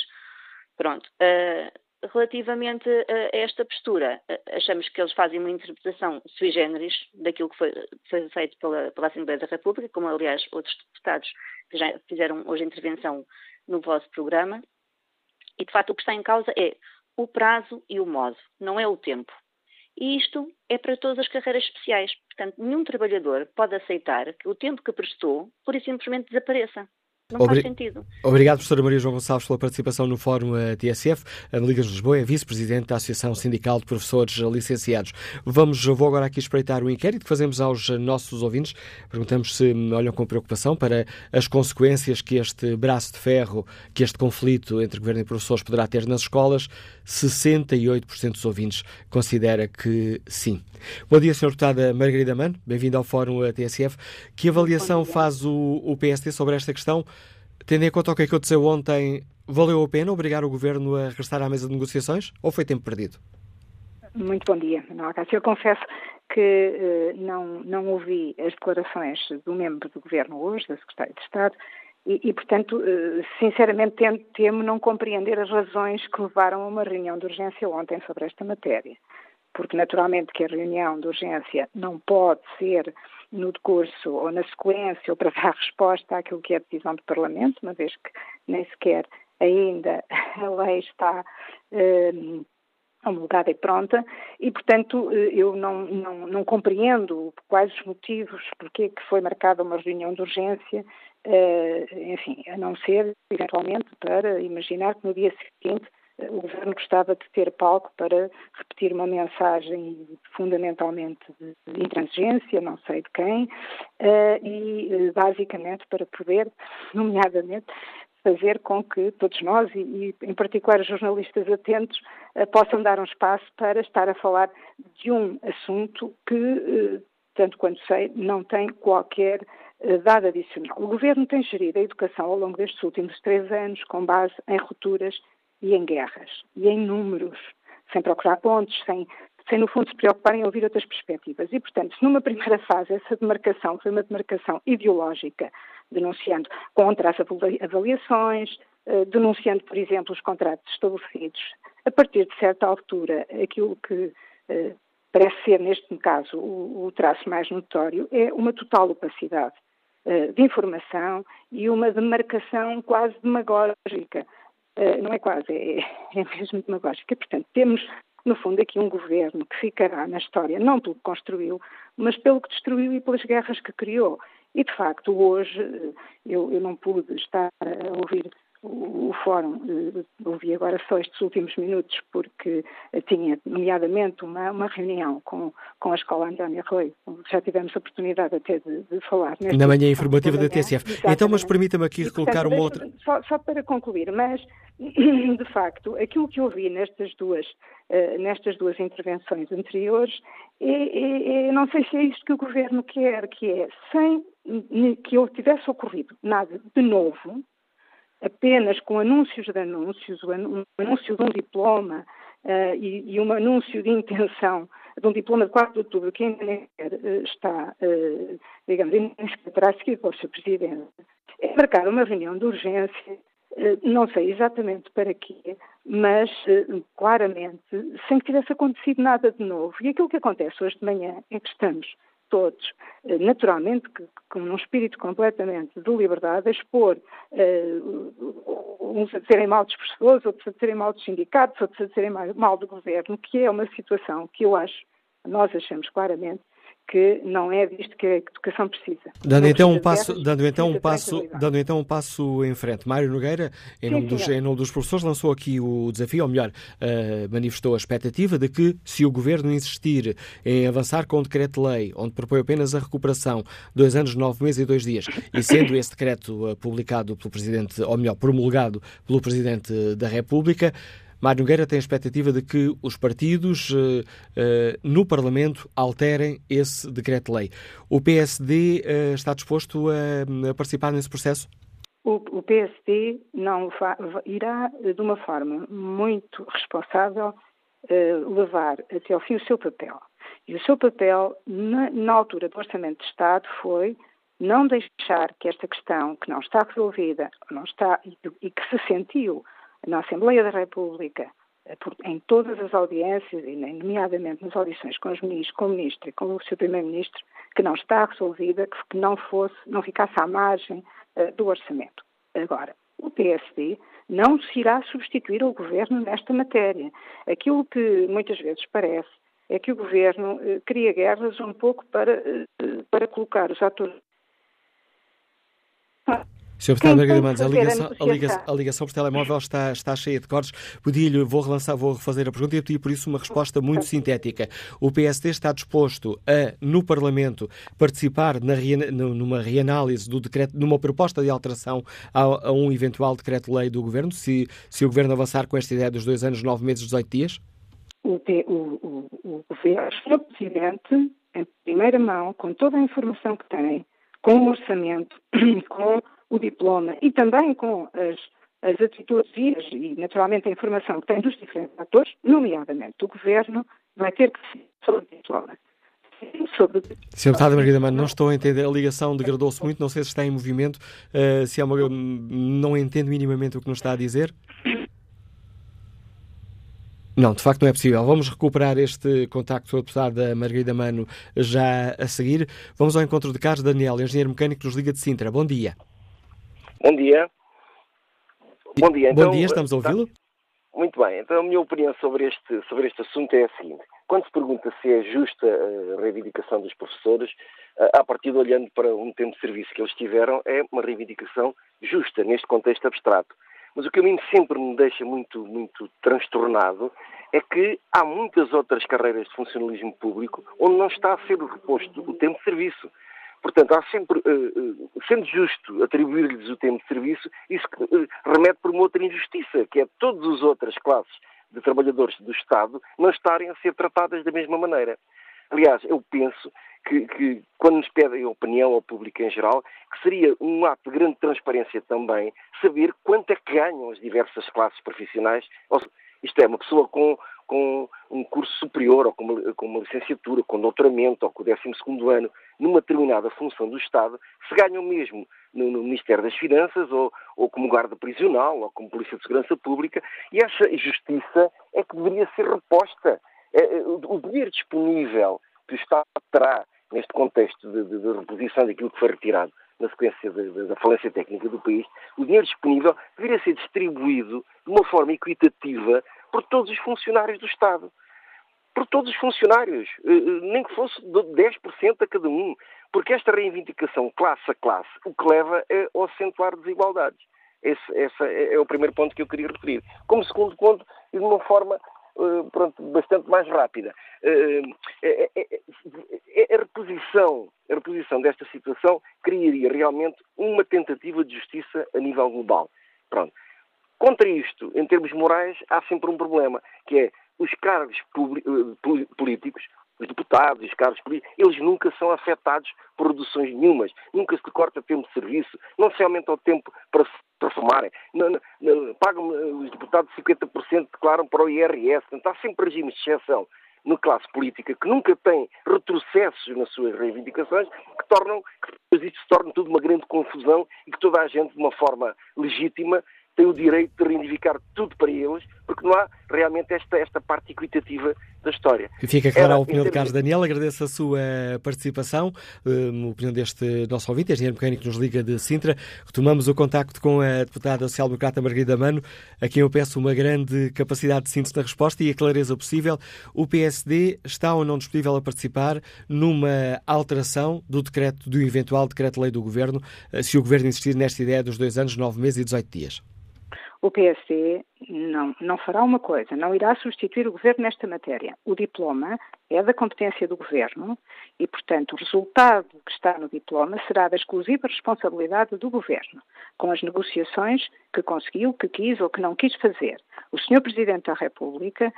Pronto. Uh, relativamente a esta postura, achamos que eles fazem uma interpretação sui generis daquilo que foi, foi feito pela, pela, Assembleia da República, como aliás outros deputados que já fizeram hoje intervenção no vosso programa, e de facto o que está em causa é o prazo e o modo, não é o tempo. E isto é para todas as carreiras especiais. Portanto, nenhum trabalhador pode aceitar que o tempo que prestou, por e simplesmente desapareça. Não Obri... faz sentido. Obrigado, professora Maria João Gonçalves, pela participação no Fórum TSF. A Ligas de Lisboa é vice-presidente da Associação Sindical de Professores Licenciados. Vamos, vou agora aqui espreitar o inquérito que fazemos aos nossos ouvintes. Perguntamos se olham com preocupação para as consequências que este braço de ferro, que este conflito entre governo e professores poderá ter nas escolas. 68% dos ouvintes considera que sim. Bom dia, Sr. Deputada Margarida Mano. Bem-vindo ao Fórum TSF. Que avaliação faz o, o PSD sobre esta questão? Tendo em conta o que aconteceu ontem, valeu a pena obrigar o Governo a regressar à mesa de negociações ou foi tempo perdido? Muito bom dia, Manuel Cássio. Eu confesso que eh, não, não ouvi as declarações do membro do Governo hoje, da Secretária de Estado, e, e portanto, eh, sinceramente, temo não compreender as razões que levaram a uma reunião de urgência ontem sobre esta matéria. Porque, naturalmente, que a reunião de urgência não pode ser no decurso ou na sequência ou para dar resposta àquilo que é a decisão do Parlamento, uma vez que nem sequer ainda a lei está eh, homologada e pronta, e, portanto, eh, eu não, não, não compreendo quais os motivos porque é que foi marcada uma reunião de urgência, eh, enfim, a não ser, eventualmente, para imaginar que no dia seguinte o Governo gostava de ter palco para repetir uma mensagem fundamentalmente de intransigência, não sei de quem, eh, e eh, basicamente para poder, nomeadamente, fazer com que todos nós, e, em particular os jornalistas atentos, eh, possam dar um espaço para estar a falar de um assunto que, tanto quanto sei, não tem qualquer dado adicional. O Governo tem gerido a educação ao longo destes últimos três anos com base em rupturas e em guerras, e em números, sem procurar pontos, sem, sem no fundo se preocupar em ouvir outras perspectivas. E, portanto, numa primeira fase, essa demarcação foi uma demarcação ideológica, denunciando contra as avaliações, eh, denunciando, por exemplo, os contratos estabelecidos. A partir de certa altura, aquilo que eh, parece ser, neste caso, o, o traço mais notório é uma total opacidade eh, de informação e uma demarcação quase demagógica eh, não é quase, é, é mesmo demagógica. Portanto, temos, no fundo, aqui um governo que ficará na história não pelo que construiu, mas pelo que destruiu e pelas guerras que criou. E, de facto, hoje eh, eu, eu não pude estar a ouvir o, o fórum, uh, ouvi agora só estes últimos minutos, porque uh, tinha, nomeadamente, uma, uma reunião com, com a Escola António Rui. Já tivemos a oportunidade até de, de falar. Na manhã informativa da TSF. Exatamente. Então, mas permita-me aqui colocar uma outra. Só, só, para concluir, mas, de facto, aquilo que ouvi nestas duas, uh, nestas duas intervenções anteriores, é, é, é, não sei se é isto que o Governo quer, que é, sem que eu tivesse ocorrido nada de novo, apenas com anúncios de anúncios, um anúncio de um diploma uh, e, e, um anúncio de intenção de um diploma de 4 de outubro que ainda nem uh, está, uh, digamos, ainda terá seguido pelo Sr. Presidente, é marcar uma reunião de urgência, não sei exatamente para quê, mas claramente sem que tivesse acontecido nada de novo. E aquilo que acontece hoje de manhã é que estamos todos, eh, naturalmente, que, um espírito completamente de liberdade, a expor uh, uns a dizerem mal dos professores, outros a dizerem mal dos sindicatos, outros a dizerem mal do governo, que é uma situação que eu acho, nós achamos claramente, que não é disto que a educação precisa. Dando então um passo, guerras, dando então um passo, dando então um passo em frente, Mário Nogueira, em, sim, nome, dos, em nome dos professores, lançou aqui o desafio, ou melhor, uh, manifestou a expectativa de que, se o governo insistir em avançar com o decreto-lei, onde propõe apenas a recuperação dois anos, nove meses e dois dias, e sendo esse decreto uh, publicado pelo presidente, ou melhor, promulgado pelo presidente da República, Mário Nogueira tem a expectativa de que os partidos uh, uh, no Parlamento alterem esse decreto-lei. O PSD eh, está disposto a, a, participar nesse processo? O, o PSD não irá, de uma forma muito responsável, levar até ao fim o seu papel. E o seu papel, na, na altura do Orçamento de Estado, foi não deixar que esta questão, que não está resolvida, não está, e, e que se sentiu na Assembleia da República, eh, em todas as audiências, e nomeadamente nas audições com os ministros, com o Ministro e com o Sr. Primeiro-Ministro, que não está resolvida, que não fosse, não ficasse à margem uh, do orçamento. Agora, o PSD não se irá substituir ao Governo nesta matéria. Aquilo que muitas vezes parece é que o Governo uh, cria guerras um pouco para, para colocar os atores Sr. Deputado Margarida Manos, a ligação, a, ligação, a ligação por telemóvel está, está cheia de cortes. Pedi-lhe, vou relançar, vou refazer a pergunta e pedi por isso uma resposta muito sintética. O PSD está disposto a, no Parlamento, participar na, numa reanálise do decreto, numa proposta de alteração a, a um eventual decreto-lei do Governo, se, se o Governo avançar com esta ideia dos dois anos, nove meses, 18 dias? O, o, o, Governo, o Presidente, em primeira mão, com toda a informação que tem, com o orçamento, com o diploma e também com as, as atitudes e, naturalmente, a informação que tem dos diferentes atores, nomeadamente do Governo, vai ter que ser sobre o diploma. Sobre... Sr. Deputada Margarida Mano, não estou a entender, a ligação degradou-se muito, não sei se está em movimento, uh, se é uma... não entendo minimamente o que nos está a dizer. Não, de facto não é possível. Vamos recuperar este contacto com a deputada Margarida Mano já a seguir. Vamos ao encontro de Carlos Daniel, engenheiro mecânico dos Liga de Sintra. Bom dia. Bom dia. Bom dia. Então, Bom dia, estamos a ouvi-lo? Muito bem. Então, a minha opinião sobre este, sobre este assunto é a seguinte. Quando se pergunta se é justa a reivindicação dos professores, a partir de olhando para um tempo de serviço que eles tiveram, é uma reivindicação justa neste contexto abstrato. Mas o que a mim sempre me deixa muito, muito transtornado é que há muitas outras carreiras de funcionalismo público onde não está a ser reposto o tempo de serviço. Portanto, há sempre, uh, sendo justo atribuir-lhes o tempo de serviço, isso uh, remete por uma outra injustiça, que é todas as outras classes de trabalhadores do Estado não estarem a ser tratadas da mesma maneira. Aliás, eu penso que, que, quando nos pedem opinião ao público em geral, que seria um ato de grande transparência também saber quanto é que ganham as diversas classes profissionais. Isto é, uma pessoa com com um curso superior, ou com uma, com uma licenciatura, com doutoramento, ou com o 12 ano, numa determinada função do Estado, se ganham mesmo no, no Ministério das Finanças, ou, ou, como guarda prisional, ou como Polícia de Segurança Pública, e essa justiça é que deveria ser reposta. É, é o dinheiro disponível que o Estado terá neste contexto de, de, de reposição daquilo que foi retirado na sequência da falência técnica do país, o dinheiro disponível deveria ser distribuído de uma forma equitativa por todos os funcionários do Estado. Por todos os funcionários, eh, eh, nem que fosse de 10% a cada um. Porque esta reivindicação classe a classe, o que leva é ao acentuar desigualdades. Esse, esse é o primeiro ponto que eu queria referir. Como segundo ponto, e de uma forma uh, pronto, bastante mais rápida, é, é, é, a, reposição, a reposição desta situação criaria realmente uma tentativa de justiça a nível global. Pronto. Contra isto, em termos morais, há sempre um problema, que é os cargos eh, políticos, os deputados, os cargos políticos, eles nunca são afetados por reduções nenhumas, nunca se corta tempo de serviço, não se aumenta o tempo para se transformarem, pagam eh, os deputados 50%, declaram para o IRS, portanto, há sempre regimes de exceção na classe política que nunca tem retrocessos nas suas reivindicações, que tornam que depois isto se torna tudo uma grande confusão e que toda a gente, de uma forma legítima, tem o direito de reivindicar tudo para eles, porque não há realmente esta, esta parte equitativa da história. Fica clara Era, a opinião de Carlos Daniel, agradeço a sua participação, um, a opinião deste nosso ouvinte, engenheiro mecânico que nos liga de Sintra. Retomamos o contacto com a deputada social-democrata Margarida Mano, a quem eu peço uma grande capacidade de síntese na resposta e a clareza possível. O PSD está ou não disponível a participar numa alteração do decreto, do eventual decreto-lei do Governo, eh, se o Governo insistir nesta ideia dos dois anos, nove meses e 18 dias? O PSD não, não fará uma coisa, não irá substituir o Governo nesta matéria. O diploma é da competência do Governo e, portanto, o resultado que está no diploma será da exclusiva responsabilidade do Governo, com as negociações que conseguiu, que quis ou que não quis fazer. O Sr. Presidente da República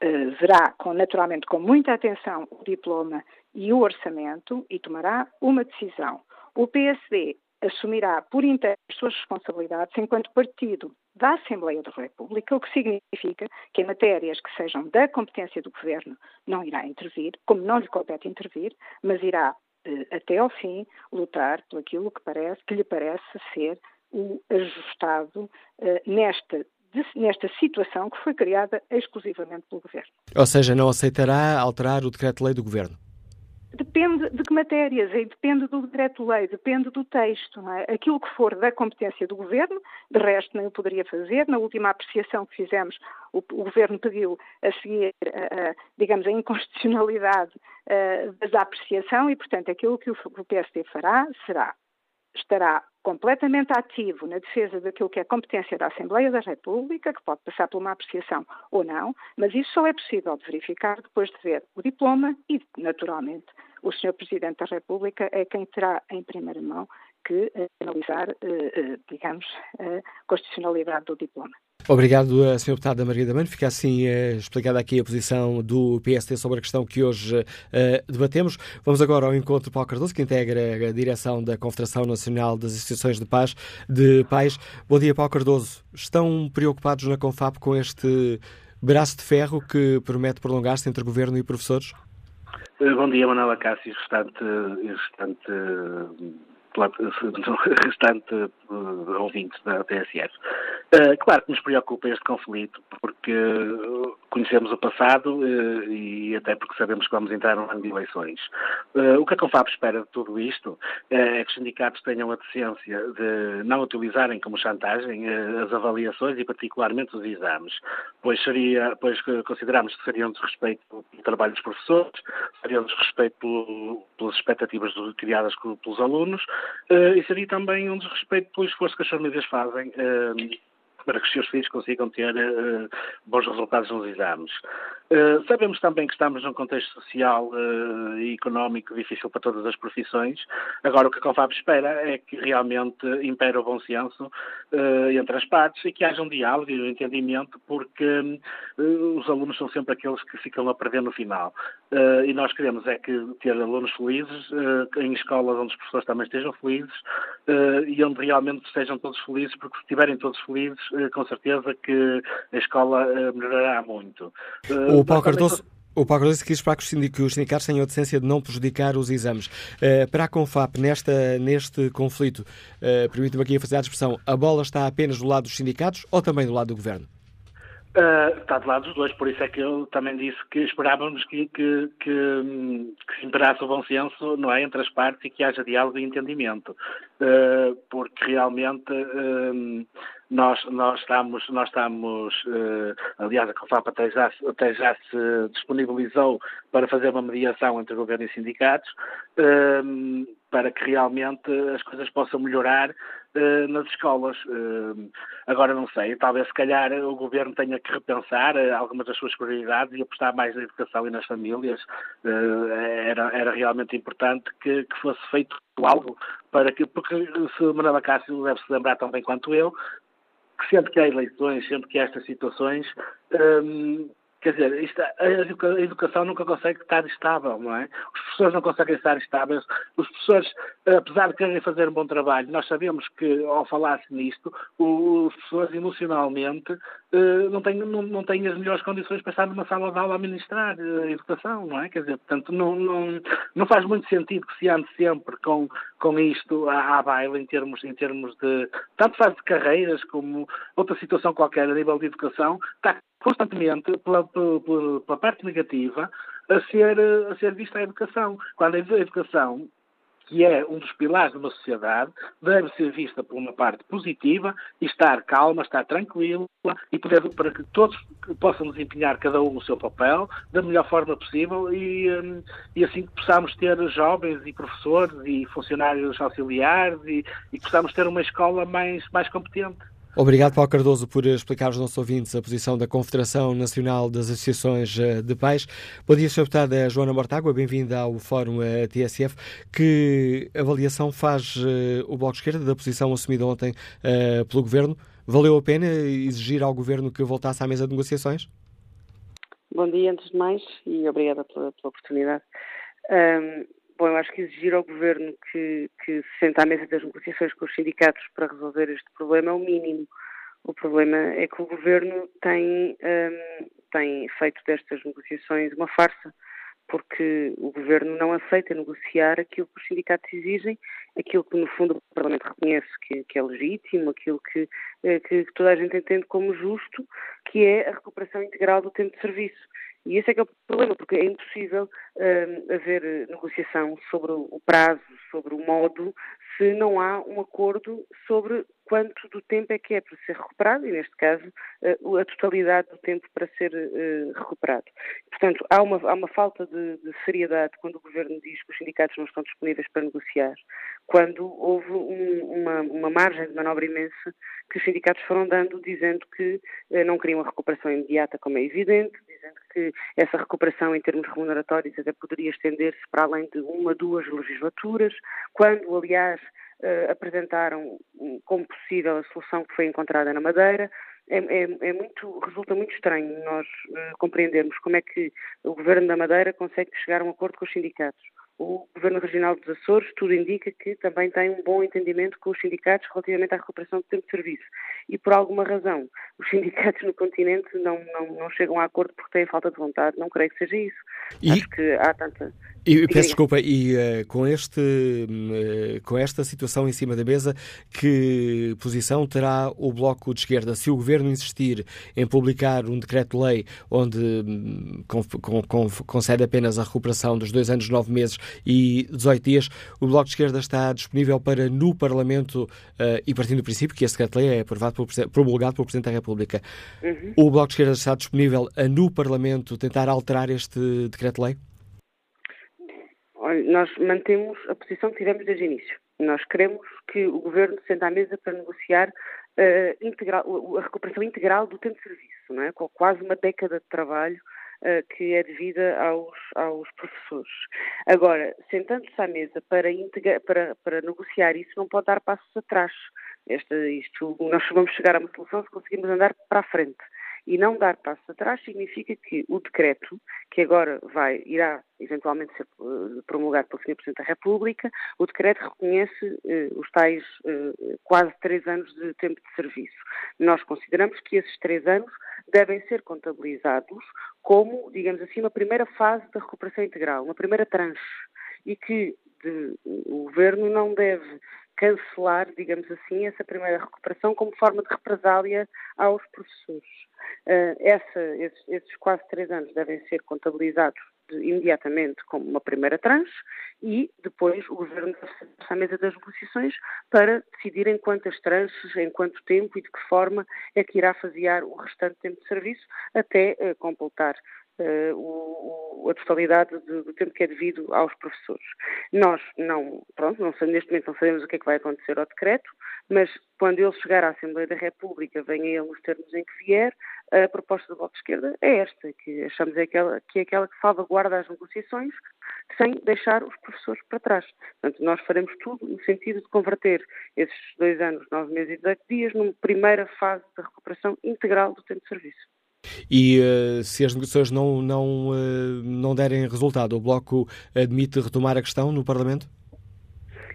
eh, verá, com, naturalmente, com muita atenção o diploma e o orçamento e tomará uma decisão. O PSD assumirá por inteiro as suas responsabilidades enquanto partido da Assembleia da República, o que significa que em matérias que sejam da competência do Governo não irá intervir, como não lhe compete intervir, mas irá eh, até ao fim lutar por aquilo que, parece, que lhe parece ser o ajustado eh, nesta nesta situação que foi criada exclusivamente pelo Governo. Ou seja, não aceitará alterar o decreto-lei do Governo? Depende de que matérias, depende do decreto-lei, depende do texto. É? Aquilo que for da competência do Governo, de resto nem o poderia fazer. Na última apreciação que fizemos, o, o Governo pediu a seguir, a, a, digamos, a inconstitucionalidade a, da apreciação e, portanto, aquilo que o, o PSD fará será estará completamente ativo na defesa daquilo que é competência da Assembleia da República, que pode passar por uma apreciação ou não, mas isso só é possível de verificar depois de ver o diploma e, naturalmente, o Sr. Presidente da República é quem terá em primeira mão que uh, analisar, uh, uh, digamos, a constitucionalidade do diploma. Obrigado, eh, Sr. Deputado Margarida Mano. Fica assim uh, explicada aqui a posição do PST sobre a questão que hoje uh, debatemos. Vamos agora ao encontro de Paulo Cardoso, que integra a direção da Confederação Nacional das Instituições de Paz, de Pais. Bom dia, Paulo Cardoso. Estão preocupados na Confap com este braço de ferro que promete prolongar-se entre governo e professores? Bom dia, Manuela Cássio, restante, restante restante uh, ouvintes da TSF. Uh, claro que nos preocupa este conflito, porque uh, conhecemos o passado uh, e até porque sabemos que vamos entrar num ano de eleições. o que a Confab espera de tudo isto é que os sindicatos tenham a decência de não utilizarem como chantagem as avaliações e particularmente os exames, pois, seria, pois consideramos que seria um desrespeito pelo trabalho dos professores, seria um desrespeito pelas expectativas criadas pelos alunos e seria também um desrespeito pelo esforço que as famílias fazem para que os seus filhos consigam ter uh, bons resultados nos exames. Uh, sabemos também que estamos num contexto social uh, e económico difícil para todas as profissões. Agora, o que a Confab espera é que realmente impere o bom senso entre as partes e que haja um diálogo e um entendimento, porque os alunos são sempre aqueles que ficam a perder no final. E nós queremos é que ter alunos felizes, em escolas onde os professores também estejam felizes e onde realmente estejam todos felizes, porque se estiverem todos felizes, com certeza que a escola melhorará muito. O Paulo Cardoso... O Paulo Cardoso quis esperar que os sindicatos tenham a decência de não prejudicar os exames. Uh, para a Confap, nesta, neste conflito, uh, permite-me aqui fazer a expressão, a bola está apenas do lado dos sindicatos ou também do lado do governo? Uh, está do lado dos dois, por isso é que eu também disse que esperávamos que, que, que, que se imperasse o bom senso não é, entre as partes e que haja diálogo e entendimento, uh, porque realmente uh, nós, nós estamos, nós estamos aliás a COFAP até já, até já se disponibilizou para fazer uma mediação entre governo e sindicatos, para que realmente as coisas possam melhorar uh, nas escolas. Agora não sei, talvez se calhar o governo tenha que repensar algumas das suas prioridades e apostar mais na educação e nas famílias. era, era realmente importante que, que, fosse feito algo para que, porque se Manuela Cássio deve se lembrar tão bem quanto eu, que sempre que há eleições, sempre que há estas situações, um, Quer dizer, isto, a educação nunca consegue estar estável, não é? Os professores não conseguem estar estáveis. Os professores, apesar de quererem fazer um bom trabalho, nós sabemos que, ao falar-se nisto, os professores emocionalmente eh, não têm, não, não têm as melhores condições para estar numa sala de aula a ministrar a eh, educação, não é? Quer dizer, portanto, não, não, não faz muito sentido que se ande sempre com, com isto à, à baila em termos, em termos de, tanto faz de carreiras como outra situação qualquer a nível de educação, está constantemente pela, pela, pela, parte negativa a ser, a ser vista a educação. Quando a educação, que é um dos pilares de uma sociedade, deve ser vista por uma parte positiva e estar calma, estar tranquila e poder, para que todos possam desempenhar cada um o seu papel da melhor forma possível e, hum, e assim que possamos ter jovens e professores e funcionários auxiliares e, e possamos ter uma escola mais, mais competente. Obrigado, Paulo Cardoso, por explicar aos nossos ouvintes a posição da Confederação Nacional das Associações eh, de Pais. Bom dia, Sr. Deputada Joana Mortágua, bem-vinda ao Fórum eh, TSF. Que avaliação faz eh, o Bloco de Esquerda da posição assumida ontem pelo Governo? Valeu a pena exigir ao Governo que voltasse à mesa de negociações? Bom dia, antes de mais, e obrigada pela, pela oportunidade. Um, Bom, eu acho que exigir ao Governo que, que se sente à mesa das negociações com os sindicatos para resolver este problema é o mínimo. O problema é que o Governo tem, um, tem feito destas negociações uma farsa, porque o Governo não aceita negociar aquilo que os sindicatos exigem, aquilo que, no fundo, o Parlamento reconhece que, que é legítimo, aquilo que, eh, que toda a gente entende como justo, que é a recuperação integral do tempo de serviço. E esse é que é o problema, porque é impossível uh, haver negociação sobre o prazo, sobre o modo, se não há um acordo sobre quanto do tempo é que é para ser recuperado, e neste caso uh, a totalidade do tempo para ser uh, recuperado. Portanto, há uma, há uma falta de, de, seriedade quando o Governo diz que os sindicatos não estão disponíveis para negociar, quando houve um, uma, uma, margem de manobra imensa que os sindicatos foram dando, dizendo que eh, não queriam a recuperação imediata, como é evidente, que essa recuperação em termos remuneratórios até poderia estender-se para além de uma, duas legislaturas, quando, aliás, eh, apresentaram como possível a solução que foi encontrada na Madeira, é, é, é, muito, resulta muito estranho nós uh, compreendermos como é que o Governo da Madeira consegue chegar a um acordo com os sindicatos. O Governo Regional dos Açores, tudo indica que também tem um bom entendimento com os sindicatos relativamente à recuperação do tempo de serviço. E por alguma razão, os sindicatos no continente não, não, não chegam a acordo porque têm falta de vontade. Não creio que seja isso. E... Acho que há tanta. E, peço desculpa, e uh, com, este, uh, com esta situação em cima da mesa, que posição terá o Bloco de Esquerda? Se o Governo insistir em publicar um decreto-lei onde um, concede apenas a recuperação dos dois anos, nove meses e 18 dias, o Bloco de Esquerda está disponível para, no Parlamento, uh, e partindo do princípio que esse decreto-lei é aprovado por, promulgado pelo Presidente da República, uhum. o Bloco de Esquerda está disponível a, no Parlamento, tentar alterar este decreto-lei? nós mantemos a posição que tivemos desde o início. Nós queremos que o Governo sente à mesa para negociar uh, integral, a recuperação integral do tempo de serviço, não é? com quase uma década de trabalho uh, que é devida aos, aos professores. Agora, sentando-se à mesa para, integra, para, para negociar isso, não pode dar passos atrás. Esta, isto, nós vamos chegar a uma solução se conseguirmos andar para a frente. E não dar passos atrás significa que o decreto, que agora vai, irá eventualmente ser uh, promulgado pelo Sr. Presidente da República, o decreto reconhece uh, os tais uh, quase três anos de tempo de serviço. Nós consideramos que esses três anos devem ser contabilizados como, digamos assim, uma primeira fase da recuperação integral, uma primeira tranche, e que de, o Governo não deve cancelar, digamos assim, essa primeira recuperação como forma de represália aos professores. Uh, essa, esses, esses, quase três anos devem ser contabilizados de, imediatamente como uma primeira tranche e depois o Governo deve à mesa das negociações para decidir em quantas tranches, em quanto tempo e de que forma é que irá fasear o restante tempo de serviço até uh, completar uh, o, a totalidade do, do, tempo que é devido aos professores. Nós não, pronto, não, neste momento não sabemos o que é que vai acontecer ao decreto, mas quando ele chegar à Assembleia da República, venha ele nos termos em que vier, a proposta do Bloco de Esquerda é esta, que achamos é aquela, que é aquela que salvaguarda as negociações sem deixar os professores para trás. Portanto, nós faremos tudo no sentido de converter esses dois anos, nove meses e 18 dias, numa primeira fase de recuperação integral do tempo de serviço. E uh, se as negociações não, não, uh, não derem resultado, o Bloco admite retomar a questão no Parlamento?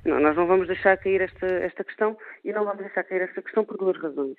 Não, nós não vamos deixar cair esta, esta questão e não vamos deixar cair esta questão por duas razões.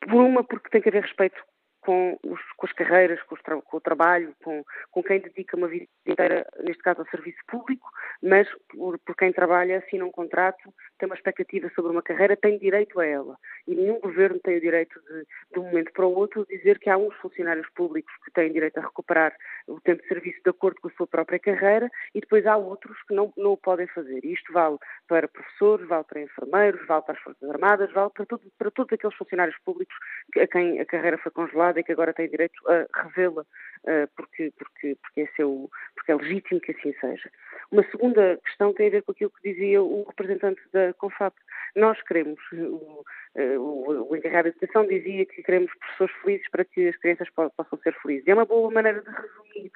Por uma, porque tem que haver respeito com, os, com as carreiras, com, tra com, o trabalho, com, com quem dedica uma vida inteira, neste caso ao serviço público, mas por, por quem trabalha, assina um contrato, tem uma expectativa sobre uma carreira, tem direito a ela. E nenhum governo tem o direito de, de um momento para o outro, dizer que há uns funcionários públicos que têm direito a recuperar o tempo de serviço de acordo com a sua própria carreira e depois há outros que não, não o podem fazer. E isto vale para professores, vale para enfermeiros, vale para as Forças Armadas, vale para, tudo, para todos aqueles funcionários públicos a quem a carreira foi congelada e que agora têm direito a revê-la uh, porque, porque, porque, é seu, porque é legítimo que assim seja. Uma segunda questão tem a ver com aquilo que dizia o representante da CONFAP. Nós queremos, o, o, o encarregado de educação dizia que queremos professores felizes para que as crianças possam ser felizes. E é uma boa maneira de resumir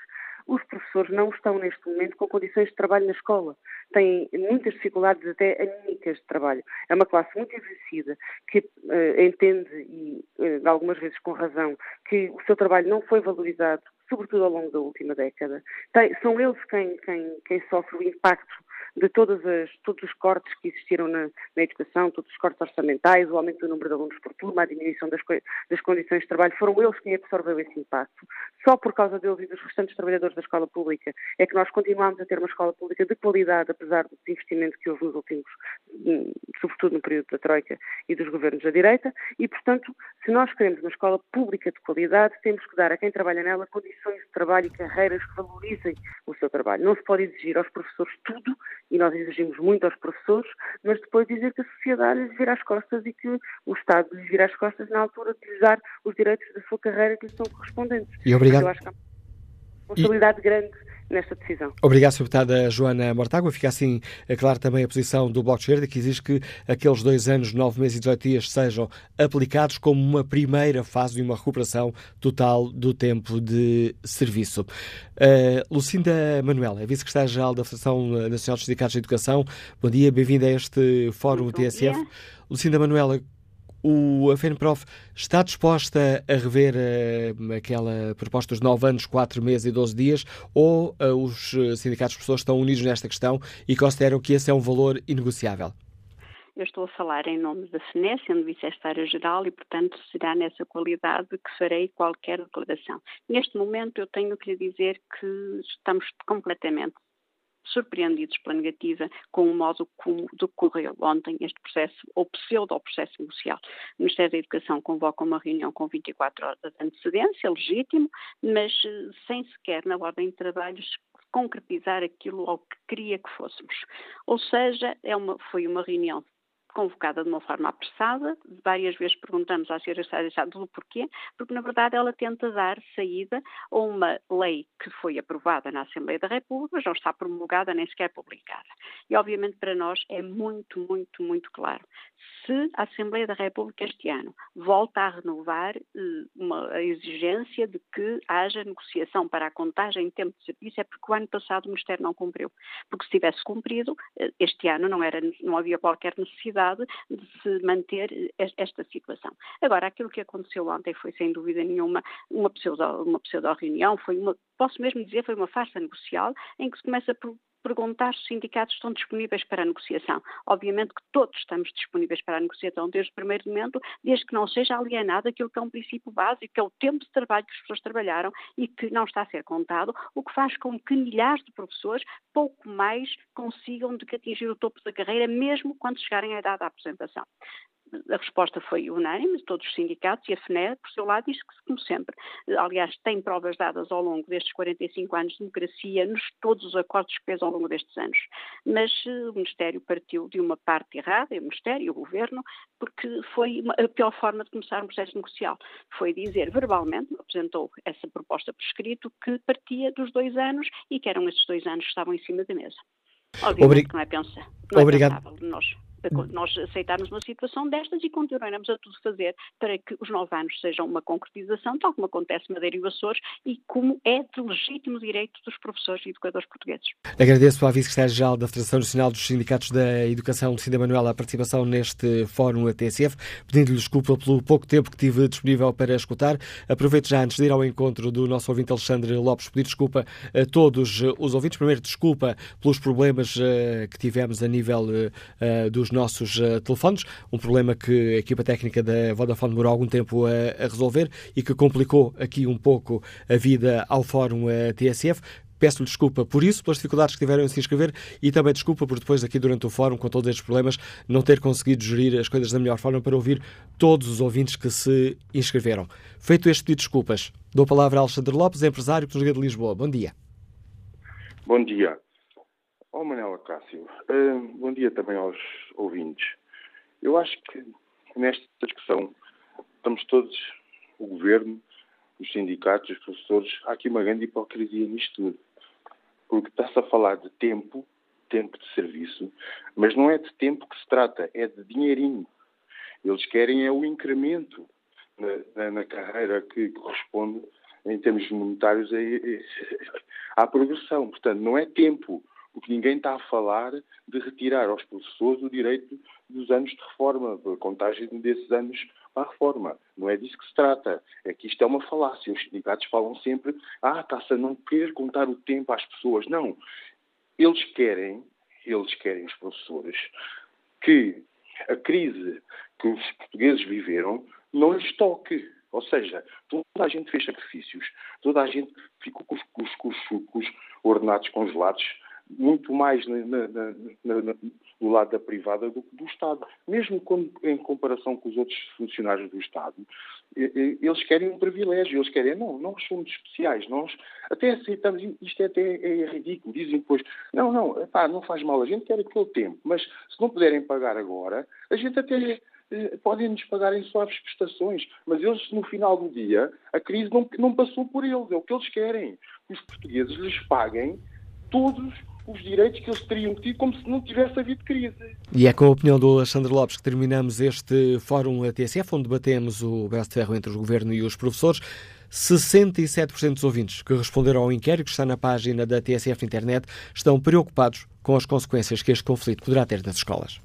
os professores não estão neste momento com condições de trabalho na escola. Têm muitas dificuldades, até anímicas de trabalho. É uma classe muito envelhecida que uh, entende, e uh, algumas vezes com razão, que o seu trabalho não foi valorizado, sobretudo ao longo da última década. Tem, são eles quem, quem, quem sofre o impacto de todas as, todos os cortes que existiram na, na, educação, todos os cortes orçamentais, o aumento do número de alunos por turma, a diminuição das, das condições de trabalho, foram eles quem absorveu esse impacto. Só por causa deles e dos restantes trabalhadores da escola pública é que nós continuamos a ter uma escola pública de qualidade, apesar do investimento que houve nos últimos, hum, sobretudo no período da Troika e dos governos da direita, e, portanto, se nós queremos uma escola pública de qualidade, temos que dar a quem trabalha nela condições de trabalho e carreiras que valorizem o seu trabalho. Não se pode exigir aos professores tudo e nós exigimos muito aos professores, mas depois dizer que a sociedade lhes vira as costas e que o Estado lhes vira as costas na altura de lhes dar os direitos da sua carreira que lhes são correspondentes. E obrigado. Eu acho que há uma responsabilidade e... grande nesta decisão. Obrigado, Sra. Deputada Joana Mortágua. Fica assim é claro também a posição do Bloco de Esquerda, que exige que aqueles dois anos, nove meses e 18 dias sejam aplicados como uma primeira fase de uma recuperação total do tempo de serviço. Uh, Lucinda Manuela, Vice-Secretária-Geral da Federação Nacional dos Sindicatos de Educação. Bom dia, bem-vinda a este Fórum Muito TSF. Lucinda Manuela, o, a FENPROF está disposta a rever uh, aquela proposta dos 9 anos, 4 meses e 12 dias ou uh, os sindicatos de pessoas estão unidos nesta questão e consideram que esse é um valor inegociável? Eu estou a falar em nome da FNE, sendo Vice-Secretária-Geral, e, portanto, será nessa qualidade que farei qualquer declaração. Neste momento, eu tenho que lhe dizer que estamos completamente surpreendidos pela negativa com o modo como decorreu ontem este processo, ou pseudo-processo negocial. O Ministério da Educação convoca uma reunião com 24 horas de antecedência, legítimo, mas eh, sem sequer, na ordem de trabalhos, concretizar aquilo ao que queria que fôssemos. Ou seja, é uma, foi uma reunião convocada de uma forma apressada. Várias vezes perguntamos à Sra. Estado de Estado do porquê, porque na verdade ela tenta dar saída a uma lei que foi aprovada na Assembleia da República, mas não está promulgada nem sequer publicada. E obviamente para nós é muito, muito, muito claro. Se a Assembleia da República este ano volta a renovar eh, uma exigência de que haja negociação para a contagem em tempo de serviço, é porque o ano passado o Ministério não cumpriu. Porque se tivesse cumprido, eh, este ano não, era, não havia qualquer necessidade de se manter esta situação. Agora, aquilo que aconteceu ontem foi, sem dúvida nenhuma, uma pseudo-reunião, uma pseudo foi uma, posso mesmo dizer, foi uma farsa negocial em que se começa por perguntar se os sindicatos estão disponíveis para a negociação. Obviamente que todos estamos disponíveis para a negociação desde o primeiro momento, desde que não seja alienado aquilo que é um princípio básico, que é o tempo de trabalho que as pessoas trabalharam e que não está a ser contado, o que faz com que milhares de professores pouco mais consigam de que atingir o topo da carreira, mesmo quando chegarem à idade da apresentação a resposta foi unânime, todos os sindicatos, e a FNE, por seu lado, disse que, como sempre, aliás, tem provas dadas ao longo destes 45 anos de democracia, nos todos os acordos que fez ao longo destes anos. Mas uh, o Ministério partiu de uma parte errada, o Ministério e o Governo, porque foi uma, a pior forma de começar um processo negocial. Foi dizer verbalmente, apresentou essa proposta por escrito, que partia dos dois anos e que eram esses dois anos que estavam em cima da mesa. Obviamente Obrig... que não é, pensa, não é Obrigado. pensável de nós nós aceitarmos uma situação destas e continuaremos a tudo fazer para que os nove anos sejam uma concretização, tal como acontece Madeira e Açores e como é de legítimo direito dos professores e educadores portugueses. Agradeço à Vice-Secretária-Geral da Federação Nacional dos Sindicatos da Educação, Lucinda Manuela, a participação neste fórum ATSF, pedindo-lhe desculpa pelo pouco tempo que tive disponível para escutar. Aproveito já, antes de ir ao encontro do nosso ouvinte Alexandre Lopes, pedir desculpa a todos os ouvintes. Primeiro, desculpa pelos problemas uh, que tivemos a nível uh, dos nossos uh, telefones, um problema que a equipa técnica da Vodafone demorou algum tempo a, a resolver e que complicou aqui um pouco a vida ao Fórum uh, TSF. Peço-lhe desculpa por isso, pelas dificuldades que tiveram em se inscrever e também desculpa por depois aqui durante o fórum, com todos estes problemas, não ter conseguido gerir as coisas da melhor forma para ouvir todos os ouvintes que se inscreveram. Feito este pedido de desculpas, dou a palavra a Alexandre Lopes, empresário que de Lisboa. Bom dia. Bom dia. Oh, Manela Cássio, uh, bom dia também aos ouvintes. Eu acho que nesta discussão estamos todos, o governo, os sindicatos, os professores, há aqui uma grande hipocrisia nisto tudo. Porque está-se a falar de tempo, tempo de serviço, mas não é de tempo que se trata, é de dinheirinho. Eles querem é o incremento na, na, na carreira que corresponde, em termos monetários, à progressão. Portanto, não é tempo porque ninguém está a falar de retirar aos professores o direito dos anos de reforma, da contagem desses anos a reforma. Não é disso que se trata. É que isto é uma falácia. Os sindicatos falam sempre, ah, está-se a não querer contar o tempo às pessoas. Não. Eles querem, eles querem, os professores, que a crise que os portugueses viveram não lhes toque. Ou seja, toda a gente fez sacrifícios, toda a gente ficou com os, com os, com os ordenados congelados, muito mais na, na, na, do lado da privada do que do Estado. Mesmo quando, em comparação com os outros funcionários do Estado, eles querem um privilégio, eles querem, não, nós somos especiais, nós até aceitamos, isto é até é ridículo, dizem depois, não, não, não faz mal, a gente quer aquele tempo, mas se não puderem pagar agora, a gente até eh, podem-nos pagar em suaves prestações, mas eles, no final do dia, a crise não, não passou por eles. É o que eles querem. Que os portugueses lhes paguem todos os direitos que eles teriam tido como se não tivesse havido crise. E é com a opinião do Alexandre Lopes que terminamos este Fórum TSF, onde debatemos o Best Ferro entre o Governo e os professores. 67% dos ouvintes que responderam ao inquérito que está na página da TSF Internet estão preocupados com as consequências que este conflito poderá ter nas escolas.